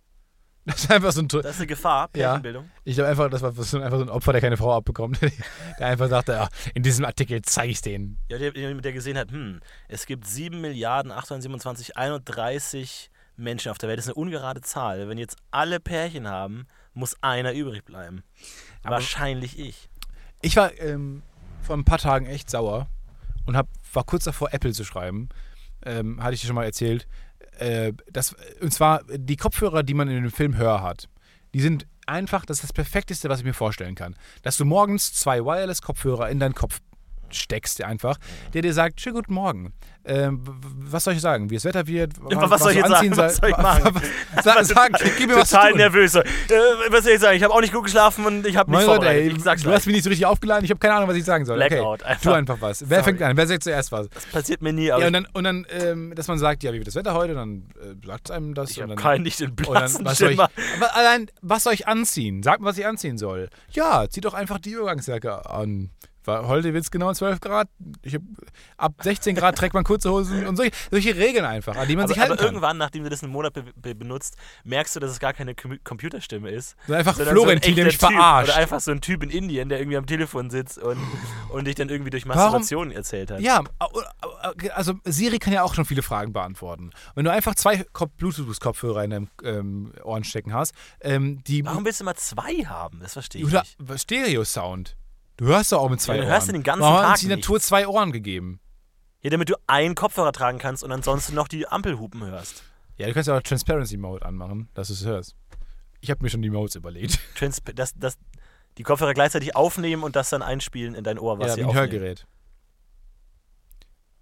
Das ist einfach so ein. Das ist eine Gefahr, [laughs] Ja. Pärchenbildung. Ich glaube einfach, das war so ein, einfach so ein Opfer, der keine Frau abbekommt. [laughs] der einfach sagte, ja, in diesem Artikel zeige ich denen. Ja, der, der der gesehen hat, hm, es gibt 7 Milliarden 827 31 Menschen auf der Welt. Das ist eine ungerade Zahl. Wenn jetzt alle Pärchen haben, muss einer übrig bleiben. Aber- Wahrscheinlich ich. Ich war ähm, vor ein paar Tagen echt sauer und hab, war kurz davor, Apple zu schreiben. Ähm, hatte ich dir schon mal erzählt. Äh, das, und zwar die Kopfhörer, die man in dem Film Hör hat. Die sind einfach, das ist das Perfekteste, was ich mir vorstellen kann. Dass du morgens zwei Wireless-Kopfhörer in deinen Kopf steckst einfach, der dir sagt, schönen guten Morgen. Ähm, was soll ich sagen? Wie das Wetter wird? Ja, was soll ich jetzt sagen? anziehen Was soll ich soll- machen? Sag, [laughs] sag, gib mir was Total nervös. Äh, was soll ich sagen? Ich habe auch nicht gut geschlafen und ich habe Gott, vorbereitet. ey, ich sag's du gleich. hast mich nicht so richtig aufgeladen, ich habe keine Ahnung, was ich sagen soll. Blackout, okay, einfach. tu einfach was. Wer Sorry. fängt an? Wer sagt zuerst was? Das passiert mir nie, aber Ja, und dann, und dann ähm, dass man sagt, ja, wie wird das Wetter heute? Dann äh, sagt einem das. ich habe keinen nicht den blassen was soll ich, allein, was soll ich anziehen? Sag mir, was ich anziehen soll. Ja, zieh doch einfach die Übergangsjacke an. Weil heute wird es genau 12 Grad. Hab, ab 16 Grad trägt man kurze Hosen und solche, solche Regeln einfach, an die man Aber, sich halten aber kann. irgendwann, nachdem du das einen Monat be be benutzt, merkst du, dass es gar keine Com Computerstimme ist. So einfach sondern Florentin, so der mich verarscht. Oder einfach so ein Typ in Indien, der irgendwie am Telefon sitzt und, und dich dann irgendwie durch Warum- Masturbation erzählt hat. Ja, also Siri kann ja auch schon viele Fragen beantworten. Wenn du einfach zwei Kop- Bluetooth-Kopfhörer in deinem ähm, Ohren stecken hast, ähm, die Warum willst du mal zwei haben? Das verstehe ich oder nicht. Stereo-Sound. Du hörst doch auch mit zwei Ja, du Ohren. hörst den ganzen Warum hat Tag uns die Natur zwei Ohren gegeben? Ja, damit du einen Kopfhörer tragen kannst und ansonsten noch die Ampelhupen hörst. Ja, du kannst ja auch Transparency Mode anmachen, dass du es hörst. Ich habe mir schon die Modes überlegt. [laughs] Trans das, das, die Kopfhörer gleichzeitig aufnehmen und das dann einspielen in dein Ohr, was ja, sie wie ein aufnehmen. Hörgerät.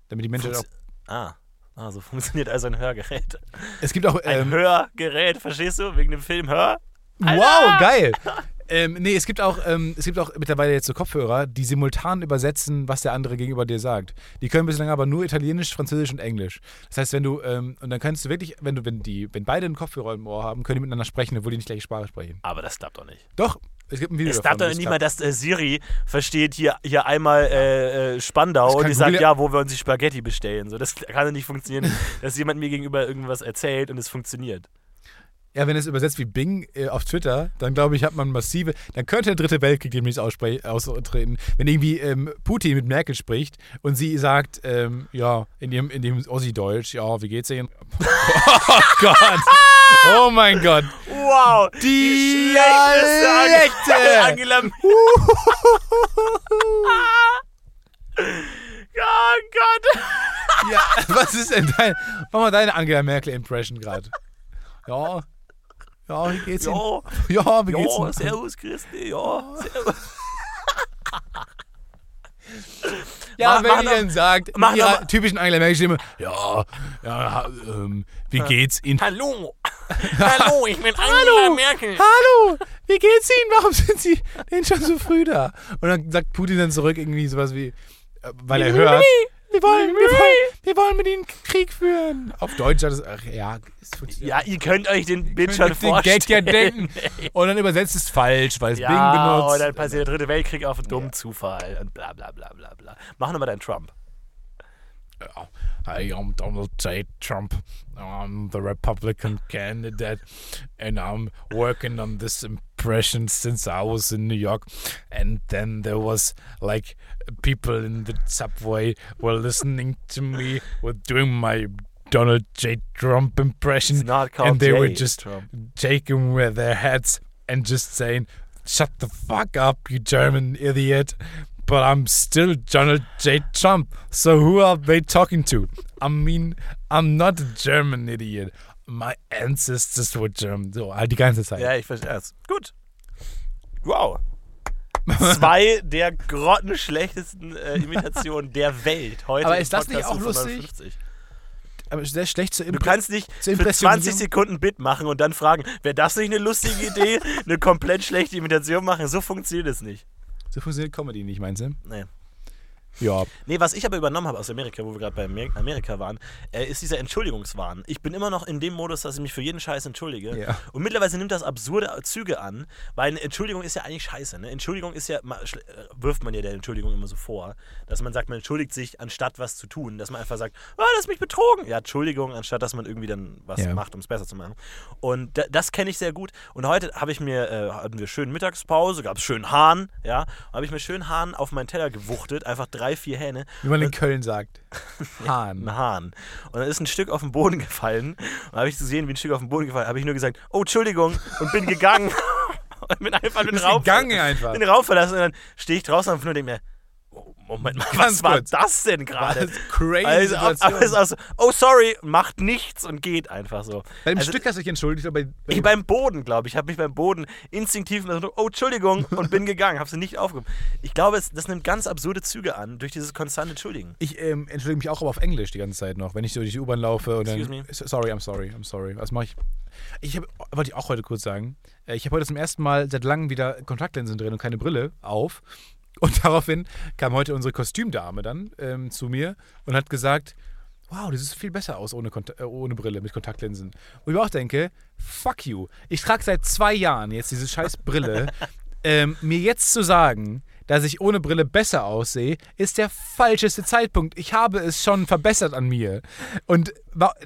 Damit die Menschen auch. Ah. ah, so funktioniert also ein Hörgerät. Es gibt auch. Ein Ähm, Hörgerät, verstehst du? Wegen dem Film Hör? wow, geil! [laughs] ähm, nee, es gibt auch, ähm, es gibt auch mittlerweile jetzt so Kopfhörer, die simultan übersetzen, was der andere gegenüber dir sagt. Die können bislang aber nur Italienisch, Französisch und Englisch. Das heißt, wenn du, ähm, und dann kannst du wirklich, wenn du, wenn die, wenn beide einen Kopfhörer im Ohr haben, können die miteinander sprechen, obwohl die nicht gleiche Sprache sprechen. Aber das klappt doch nicht. Doch, es gibt ein Video Es klappt doch nicht mal, dass äh, Siri versteht hier, hier einmal äh, äh, Spandau und die sagt, Google- ja, wo wir uns die Spaghetti bestellen. So, das kann doch nicht funktionieren, dass jemand mir gegenüber irgendwas erzählt und es funktioniert. Ja, wenn es übersetzt wie Bing äh, auf Twitter, dann glaube ich, hat man massive. Dann könnte der dritte Weltkrieg demnächst austreten. Wenn irgendwie ähm, Putin mit Merkel spricht und sie sagt, ähm, ja, in dem, in dem Ossi-Deutsch, ja, wie geht's Ihnen? [laughs] Oh Gott! Oh mein Gott! Wow! Die schlechteste Dialekte! Angela Merkel. [laughs] oh Gott! Ja, was ist denn dein. Mach mal deine Angela Merkel-Impression gerade. Ja. Ja, wie geht's Ihnen? Jo, [laughs] Ja, wie geht's Ihnen? servus Christi, jo, [laughs] servus. [laughs] Ja, Mach- wenn mach die dann sagt, in ihrer typischen Angela Merkel-Stimme, ja, ja, ähm, wie geht's Ihnen? Hallo! Hallo, ich bin Angela Merkel. Hallo, wie geht's Ihnen? Warum sind Sie denn schon so früh da? Und dann sagt Putin dann zurück irgendwie sowas wie, äh, weil er hört, wir wollen, wir wollen, wir wollen mit Ihnen Krieg führen. Auf Deutsch hat es, ach ja, es. Ja, ihr könnt euch den Bit Könnt schon den Gag ja vorstellen. denken. Und dann übersetzt es falsch, weil es Bing Ja, benutzt. und dann passiert der dritte Weltkrieg auf einen dummen Zufall und bla bla bla bla bla. Mach nochmal deinen Trump. Hi, I'm Donald J. Trump. I'm the Republican candidate, and I'm working on this impression since I was in New York. And then there was like people in the subway were listening to me, were doing my Donald J. Trump impression, It's not called and they were just Trump. shaking with their heads and just saying, "Shut the fuck up, you German idiot." But I'm still Donald J. Trump. So who are they talking to? I mean, I'm not a German idiot. My ancestors were German. So, halt die ganze Zeit. Ja, ich verstehe es. Gut. Wow. Zwei [laughs] der grottenschlechtesten äh, Imitationen der Welt heute. Aber ist das nicht auch lustig? 550. Aber sehr schlecht zu Du kannst nicht für impressionieren. 20 Sekunden Bit machen und dann fragen, wäre das nicht eine lustige Idee, eine komplett schlechte Imitation machen? So funktioniert es nicht. So funktioniert Comedy nicht, meinst du? Nee. Ja. Nee, was ich aber übernommen habe aus Amerika, wo wir gerade bei Amer- Amerika waren, äh, ist dieser Entschuldigungswahn. Ich bin immer noch in dem Modus, dass ich mich für jeden Scheiß entschuldige. Ja. Und mittlerweile nimmt das absurde Züge an, weil eine Entschuldigung ist ja eigentlich scheiße. Ne? Entschuldigung ist ja, äh, wirft man ja der Entschuldigung immer so vor, dass man sagt, man entschuldigt sich, anstatt was zu tun. Dass man einfach sagt, ah, du hast mich betrogen. Ja, Entschuldigung, anstatt dass man irgendwie dann was Ja. macht, um es besser zu machen. Und da, das kenne ich sehr gut. Und heute habe ich mir, äh, hatten wir schön Mittagspause, gab es schön Hahn, ja, habe ich mir schön Hahn auf meinen Teller gewuchtet, einfach drei, vier Hähne. Wie man in Köln sagt. [laughs] Hahn. Ein Hahn. Und dann ist ein Stück auf den Boden gefallen. Und habe ich gesehen, wie ein Stück auf den Boden gefallen habe ich nur gesagt, oh, Entschuldigung, und bin gegangen. [laughs] und bin einfach den Raum, gegangen einfach. den Raum verlassen. Und dann stehe ich draußen und nur denke mir, Moment mal, [laughs] Ganz was war kurz. das denn gerade? Crazy Also, aber [laughs] Situation. es ist auch so, oh sorry, macht nichts und geht einfach so. Bei dem Also, Stück hast du dich entschuldigt, aber ich beim Boden, glaube ich, habe mich beim Boden instinktiv so, oh Entschuldigung und bin [laughs] gegangen, habe sie nicht aufgehoben. Ich glaube, es, das nimmt ganz absurde Züge an durch dieses konstante Entschuldigen. Ich ähm, entschuldige mich auch aber auf Englisch die ganze Zeit noch, wenn ich so durch die U-Bahn laufe und dann. Excuse Sorry, I'm sorry, I'm sorry. Was mache ich? Ich hab, wollte ich auch heute kurz sagen. äh, Ich habe heute zum ersten Mal seit langem wieder Kontaktlinsen drin und keine Brille auf. Und daraufhin kam heute unsere Kostümdame dann ähm, zu mir und hat gesagt: Wow, das sieht viel besser aus ohne, Kont äh, ohne Brille, mit Kontaktlinsen. Wo ich mir auch denke: Fuck you. Ich trage seit zwei Jahren jetzt diese scheiß Brille. [laughs] ähm, mir jetzt zu sagen, dass ich ohne Brille besser aussehe, ist der falscheste Zeitpunkt. Ich habe es schon verbessert an mir. Und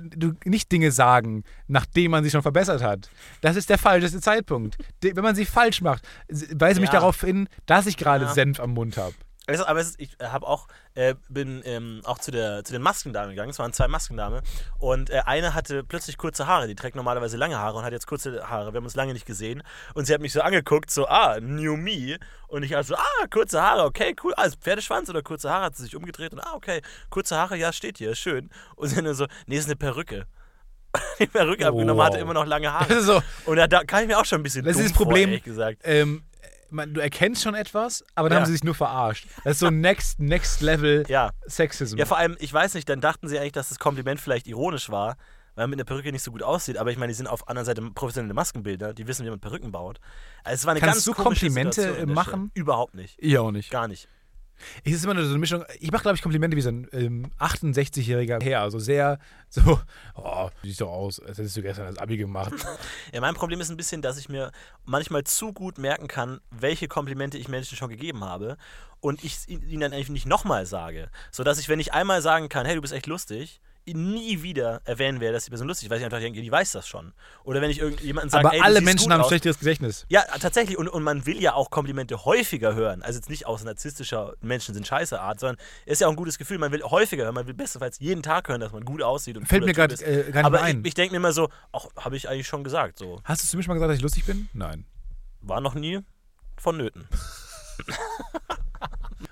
du nicht Dinge sagen, nachdem man sie schon verbessert hat. Das ist der falscheste Zeitpunkt. Wenn man sie falsch macht, weise mich Ja. darauf hin, dass ich gerade Ja. Senf am Mund habe. Es ist- aber es ist, ich habe auch, äh, bin ähm, auch zu, der, zu den Maskendamen gegangen. Es waren zwei Maskendamen. Und äh, eine hatte plötzlich kurze Haare. Die trägt normalerweise lange Haare und hat jetzt kurze Haare. Wir haben uns lange nicht gesehen. Und sie hat mich so angeguckt, so, ah, New Me. Und ich also, ah, kurze Haare, okay, cool. Ah, ist Pferdeschwanz oder kurze Haare? Hat sie sich umgedreht und, ah, okay, kurze Haare, ja, steht hier, schön. Und sie dann so, nee, ist eine Perücke. [laughs] Die Perücke abgenommen, Wow. hatte immer noch lange [laughs] Haare. so, Und da, da kam ich mir auch schon ein bisschen Das ist das Problem. vor, gesagt. ähm, man, du erkennst schon etwas, aber dann Ja. haben sie sich nur verarscht. Das ist so next, [laughs] next level Ja. Sexism. Ja, vor allem, ich weiß nicht, dann dachten sie eigentlich, dass das Kompliment vielleicht ironisch war, weil man mit einer Perücke nicht so gut aussieht. Aber ich meine, die sind auf der anderen Seite professionelle Maskenbilder, die wissen, wie man Perücken baut. Also es war eine Kannst ganz du Komplimente, äh, machen? Überhaupt nicht. ich auch nicht. Gar nicht. Es ist immer nur so eine Mischung. Ich mache, glaube ich, Komplimente wie so ein ähm, 68-jähriger Herr. Also sehr so, oh, siehst doch aus, als hättest du gestern das Abi gemacht. [laughs] Ja, mein Problem ist ein bisschen, dass ich mir manchmal zu gut merken kann, welche Komplimente ich Menschen schon gegeben habe und ich ihnen dann eigentlich nicht nochmal sage. Sodass ich, wenn ich einmal sagen kann, hey, du bist echt lustig, nie wieder erwähnen werde, dass die Person lustig ist, weil ich einfach denke, die weiß das schon. Oder wenn ich irgendjemanden sage, Aber ey, alle Menschen haben ein aus. schlechteres Gedächtnis. Ja, tatsächlich. Und, und man will ja auch Komplimente häufiger hören. Also jetzt nicht aus narzisstischer Menschen sind scheiße Art, sondern es ist ja auch ein gutes Gefühl. Man will häufiger hören. Man will bestenfalls jeden Tag hören, dass man gut aussieht. Und Fällt mir gerade äh, gar nicht Aber ein. ich, ich denke mir immer so, ach, habe ich eigentlich schon gesagt. So, Hast du zu mir schon mal gesagt, dass ich lustig bin? Nein. war noch nie vonnöten. [laughs]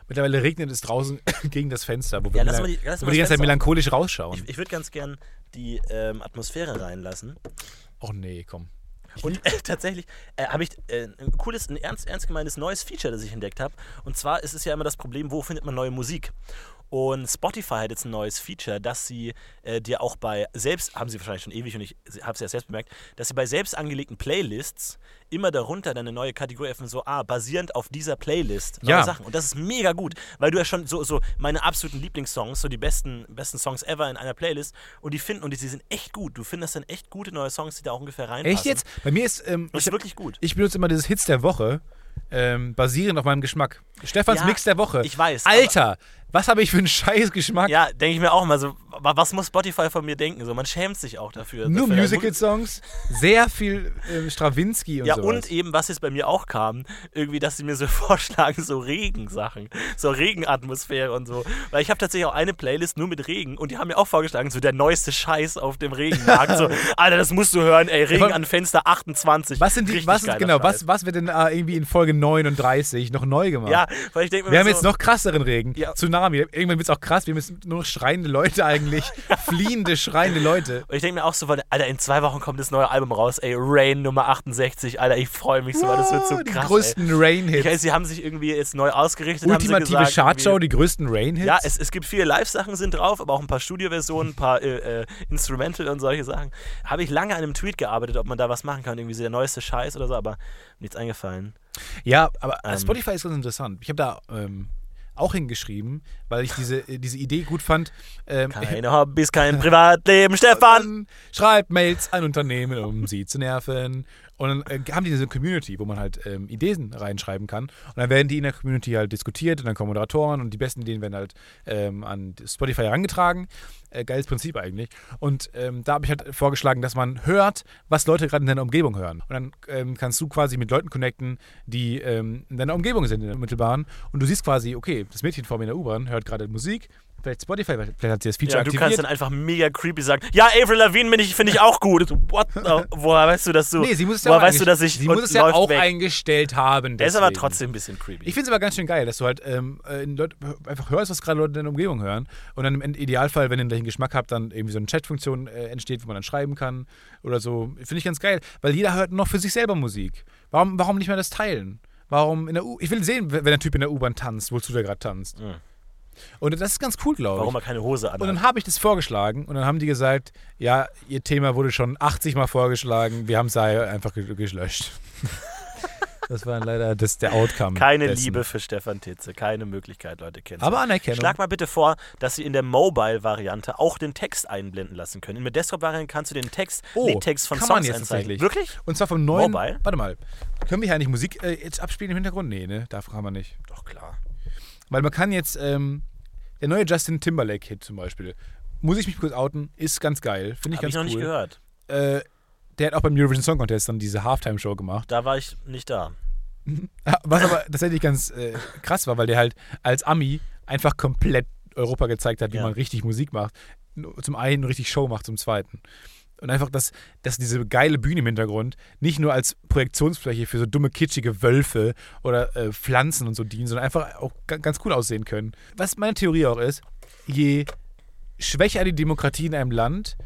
Mittlerweile regnet es draußen [laughs] gegen das Fenster, wo wir, Ja, lass melan- mal die- lass mal die ganze Zeit melancholisch rausschauen. Ich, ich würde ganz gern die ähm, Atmosphäre reinlassen. Och nee, komm. Und äh, tatsächlich äh, habe ich äh, ein cooles, ein ernst, ernst gemeintes neues Feature, das ich entdeckt habe. Und zwar ist es ja immer das Problem, wo findet man neue Musik? Und Spotify hat jetzt ein neues Feature, dass sie äh, dir auch bei selbst, haben sie wahrscheinlich schon ewig und ich habe es ja selbst bemerkt, dass sie bei selbst angelegten Playlists immer darunter dann eine neue Kategorie öffnen, so, ah, basierend auf dieser Playlist neue Ja. Sachen. Und das ist mega gut, weil du ja schon so, so meine absoluten Lieblingssongs, so die besten, besten Songs ever in einer Playlist und die finden, und die, die sind echt gut. Du findest dann echt gute neue Songs, die da auch ungefähr reinpassen. Echt jetzt? Bei mir ist, ähm, Das ich, ist wirklich gut. ich benutze immer dieses Hits der Woche, ähm, basierend auf meinem Geschmack. Stefans Ja, Mix der Woche. ich weiß, Alter, was habe ich für einen scheiß Geschmack? Ja, denke ich mir auch mal so, wa- was muss Spotify von mir denken? So, man schämt sich auch dafür. Nur. Musical-Songs, sehr viel ähm, Stravinsky und Ja, sowas. und eben, was jetzt bei mir auch kam, irgendwie, dass sie mir so [laughs] vorschlagen, so Regensachen, so Regenatmosphäre und so. Weil ich habe tatsächlich auch eine Playlist nur mit Regen und die haben mir auch vorgeschlagen, so der neueste Scheiß auf dem Regenmarkt. so, [laughs] Alter, das musst du hören, ey, Regen an Fenster 28. was sind die, was ist, genau, Scheiß. was, was wird denn äh, irgendwie in Folge 39 noch neu gemacht? Ja, weil ich denke mir Wir haben so, jetzt noch krasseren Regen. Ja. Tsunami. Irgendwann wird es auch krass. Wir müssen nur noch schreiende Leute eigentlich. [laughs] Fliehende, schreiende Leute. Und ich denke mir auch so, weil, Alter, in zwei Wochen kommt das neue Album raus, ey, Rain Nummer 68, Alter, ich freue mich so, weil das wird so krass. Die größten Rain-Hits. sie haben sich irgendwie jetzt neu ausgerichtet. Ultimative Chartshow, die größten Rain-Hits. Ja, es, es gibt viele Live-Sachen sind drauf, aber auch ein paar Studioversionen, ein paar äh, äh, Instrumental und solche Sachen. Habe ich lange an einem Tweet gearbeitet, ob man da was machen kann, irgendwie so der neueste Scheiß oder so, aber nichts eingefallen. Ja, aber Ähm. Spotify ist ganz interessant. Ich habe da ähm, auch hingeschrieben, weil ich diese, äh, diese Idee gut fand. Ähm, [laughs] Keine Hobbys, kein Privatleben, Stefan! Dann schreibt Mails an Unternehmen, um sie zu nerven. Und dann äh, haben die diese Community, wo man halt ähm, Ideen reinschreiben kann. Und dann werden die in der Community halt diskutiert und dann kommen Moderatoren und die besten Ideen werden halt ähm, an Spotify herangetragen. Äh, geiles Prinzip eigentlich. Und ähm, da habe ich halt vorgeschlagen, dass man hört, was Leute gerade in deiner Umgebung hören. Und dann ähm, kannst du quasi mit Leuten connecten, die ähm, in deiner Umgebung sind, in der Mittelbahn. Und du siehst quasi, okay, das Mädchen vor mir in der U-Bahn hört gerade Musik. Vielleicht Spotify, vielleicht hat sie das Feature Ja, du aktiviert. kannst dann einfach mega creepy sagen, ja, Avril Lavigne finde ich, find ich auch gut. What? woher weißt du, dass du, nee, sie muss es ja weißt du, dass ich sie muss es ja auch weg. eingestellt haben. Er ist aber deswegen. trotzdem ein bisschen creepy. Ich finde es aber ganz schön geil, dass du halt ähm, äh, in Leut- einfach hörst, was gerade Leute in deiner Umgebung hören. Und dann im Idealfall, wenn ihr den gleichen Geschmack habt, dann irgendwie so eine Chatfunktion äh, entsteht, wo man dann schreiben kann oder so. Finde ich ganz geil, weil jeder hört noch für sich selber Musik. Warum, warum nicht mehr das teilen? Warum in der U Ich will sehen, wenn der Typ in der U-Bahn tanzt, wozu der gerade tanzt. Mhm. Und das ist ganz cool, glaube ich. Warum er keine Hose Und anhat. dann habe ich das vorgeschlagen und dann haben die gesagt, ja, ihr Thema wurde schon 80 Mal vorgeschlagen, wir haben es einfach ge- gelöscht. [laughs] das war leider das, der Outcome. Keine dessen. Liebe für Stefan Titze, keine Möglichkeit, Leute kennen. Aber Anerkennung. Schlag mal bitte vor, dass Sie in der Mobile-Variante auch den Text einblenden lassen können. In der Desktop-Variante kannst du den Text, Oh, Liedtext von kann man Songs jetzt anzeigen. tatsächlich. Wirklich? Und zwar vom neuen. Mobile? Warte mal. Können wir hier eigentlich Musik äh, jetzt abspielen im Hintergrund? Nee, ne? Darf kann man nicht. Doch, klar. Weil man kann jetzt, ähm, der neue Justin Timberlake-Hit zum Beispiel, muss ich mich kurz outen, ist ganz geil. Finde ich Habe ich ganz noch cool. nicht gehört. Äh, der hat auch beim Eurovision Song Contest dann diese Halftime-Show gemacht. Da war ich nicht da. [laughs] Was aber tatsächlich ganz äh, krass war, weil der halt als Ami einfach komplett Europa gezeigt hat, wie Ja. man richtig Musik macht. Zum einen richtig Show macht, zum zweiten. Und einfach, dass, dass diese geile Bühne im Hintergrund nicht nur als Projektionsfläche für so dumme, kitschige Wölfe oder äh, Pflanzen und so dienen, sondern einfach auch ga- ganz cool aussehen können. Was meine Theorie auch ist, je schwächer die Demokratie in einem Land,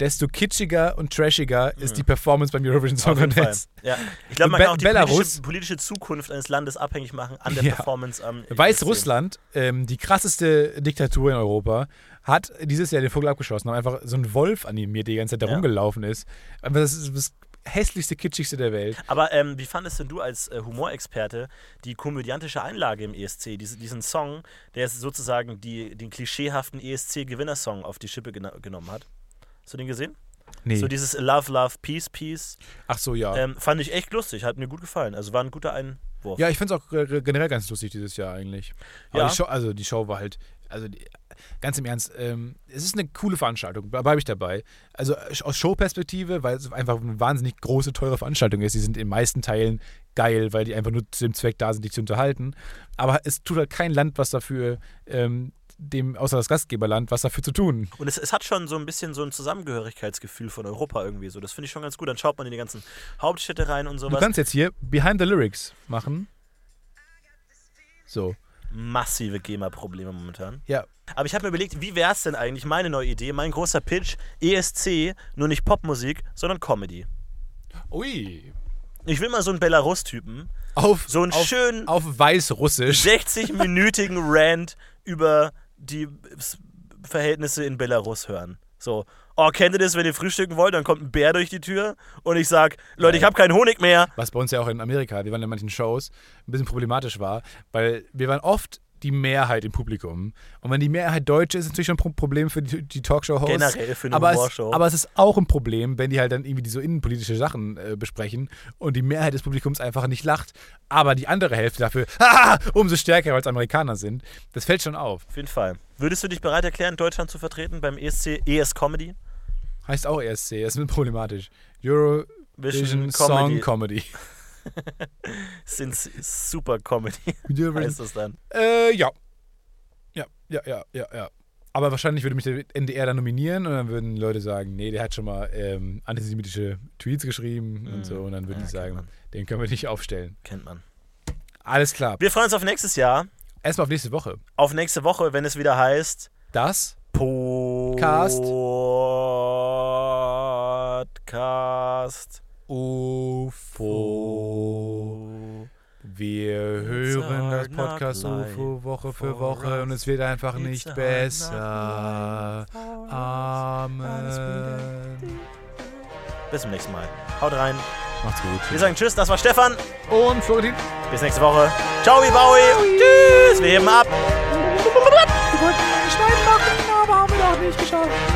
desto kitschiger und trashiger ist die Performance beim Eurovision Song. Contest. Ja. Ich glaube, man Be- kann auch die politische, politische Zukunft eines Landes abhängig machen an der Ja. Performance am. Weißrussland, ähm, die krasseste Diktatur in Europa, hat dieses Jahr den Vogel abgeschossen, haben einfach so einen Wolf animiert, der die ganze Zeit da Ja. rumgelaufen ist. Aber das ist das hässlichste, kitschigste der Welt. Aber ähm, wie fandest denn du als äh, Humorexperte die komödiantische Einlage im ESC, diese, diesen Song, der sozusagen die, den klischeehaften ESC-Gewinnersong auf die Schippe gena genommen hat? Hast du den gesehen? Nee. So dieses Love, Love, Peace, Peace. Ach so, ja. Ähm, fand ich echt lustig, hat mir gut gefallen. Also war ein guter Einwurf. ja, ich finde es auch generell ganz lustig dieses Jahr eigentlich. Aber Ja. die Show, also die Show war halt, also die, ganz im Ernst, ähm, es ist eine coole Veranstaltung, da bleibe ich dabei. Also äh, aus Showperspektive, weil es einfach eine wahnsinnig große, teure Veranstaltung ist. Die sind in meisten Teilen geil, weil die einfach nur zu dem Zweck da sind, dich zu unterhalten. Aber es tut halt kein Land was dafür, ähm, dem, außer das Gastgeberland, was dafür zu tun. Und es, es hat schon so ein bisschen so ein Zusammengehörigkeitsgefühl von Europa irgendwie so. Das finde ich schon ganz gut. Dann schaut man in die ganzen Hauptstädte rein und Du sowas. kannst jetzt hier Behind the Lyrics machen. So. Massive GEMA-Probleme momentan. Ja, Aber ich habe mir überlegt, wie wäre es denn eigentlich, meine neue Idee, mein großer Pitch, ESC, nur nicht Popmusik, sondern Comedy. Ui. Ich will mal so einen Belarus-Typen, Auf, so einen auf, schönen auf Weißrussisch. 60-minütigen Rant [laughs] über die Verhältnisse in Belarus hören. So, oh, kennt ihr das, wenn ihr frühstücken wollt, dann kommt ein Bär durch die Tür und ich sag, Leute, ich habe keinen Honig mehr. Was bei uns ja auch in Amerika, wir waren in manchen Shows, ein bisschen problematisch war, weil wir waren oft die Mehrheit im Publikum. Und wenn die Mehrheit Deutsch ist, ist natürlich schon ein Pro- Problem für die, die Talkshow-Hosts. Generell für eine aber es, aber es ist auch ein Problem, wenn die halt dann irgendwie die so innenpolitische Sachen äh, besprechen und die Mehrheit des Publikums einfach nicht lacht, aber die andere Hälfte dafür [laughs] ah, umso stärker, es Amerikaner sind. Das fällt schon auf. Auf jeden Fall. Würdest du dich bereit erklären, Deutschland zu vertreten beim ESC, ES Comedy? Heißt auch ESC, das ist problematisch. Eurovision Vision Song Comedy. [laughs] Sind super Comedy, [laughs] heißt das dann. Äh, ja. Ja, ja, ja, ja, ja. Aber wahrscheinlich würde mich der NDR dann nominieren und dann würden Leute sagen, nee, der hat schon mal ähm, antisemitische Tweets geschrieben und so. Und dann würden Ja, die kennt sagen, den können wir nicht aufstellen. Kennt man. Alles klar. Wir freuen uns auf nächstes Jahr, Erstmal auf nächste Woche. auf nächste Woche, wenn es wieder heißt Das Podcast. UFO. Wir hören das Podcast UFO Woche für Woche und es wird einfach It's nicht besser. Amen. Bis zum nächsten Mal. Haut rein. Macht's gut. Wir sagen Tschüss, das war Stefan. Und Florentin. Bis nächste Woche. Ciao, wie Baui. Tschüss, wir heben ab. Wir wollten einen Schneiden machen, aber haben wir doch nicht geschafft.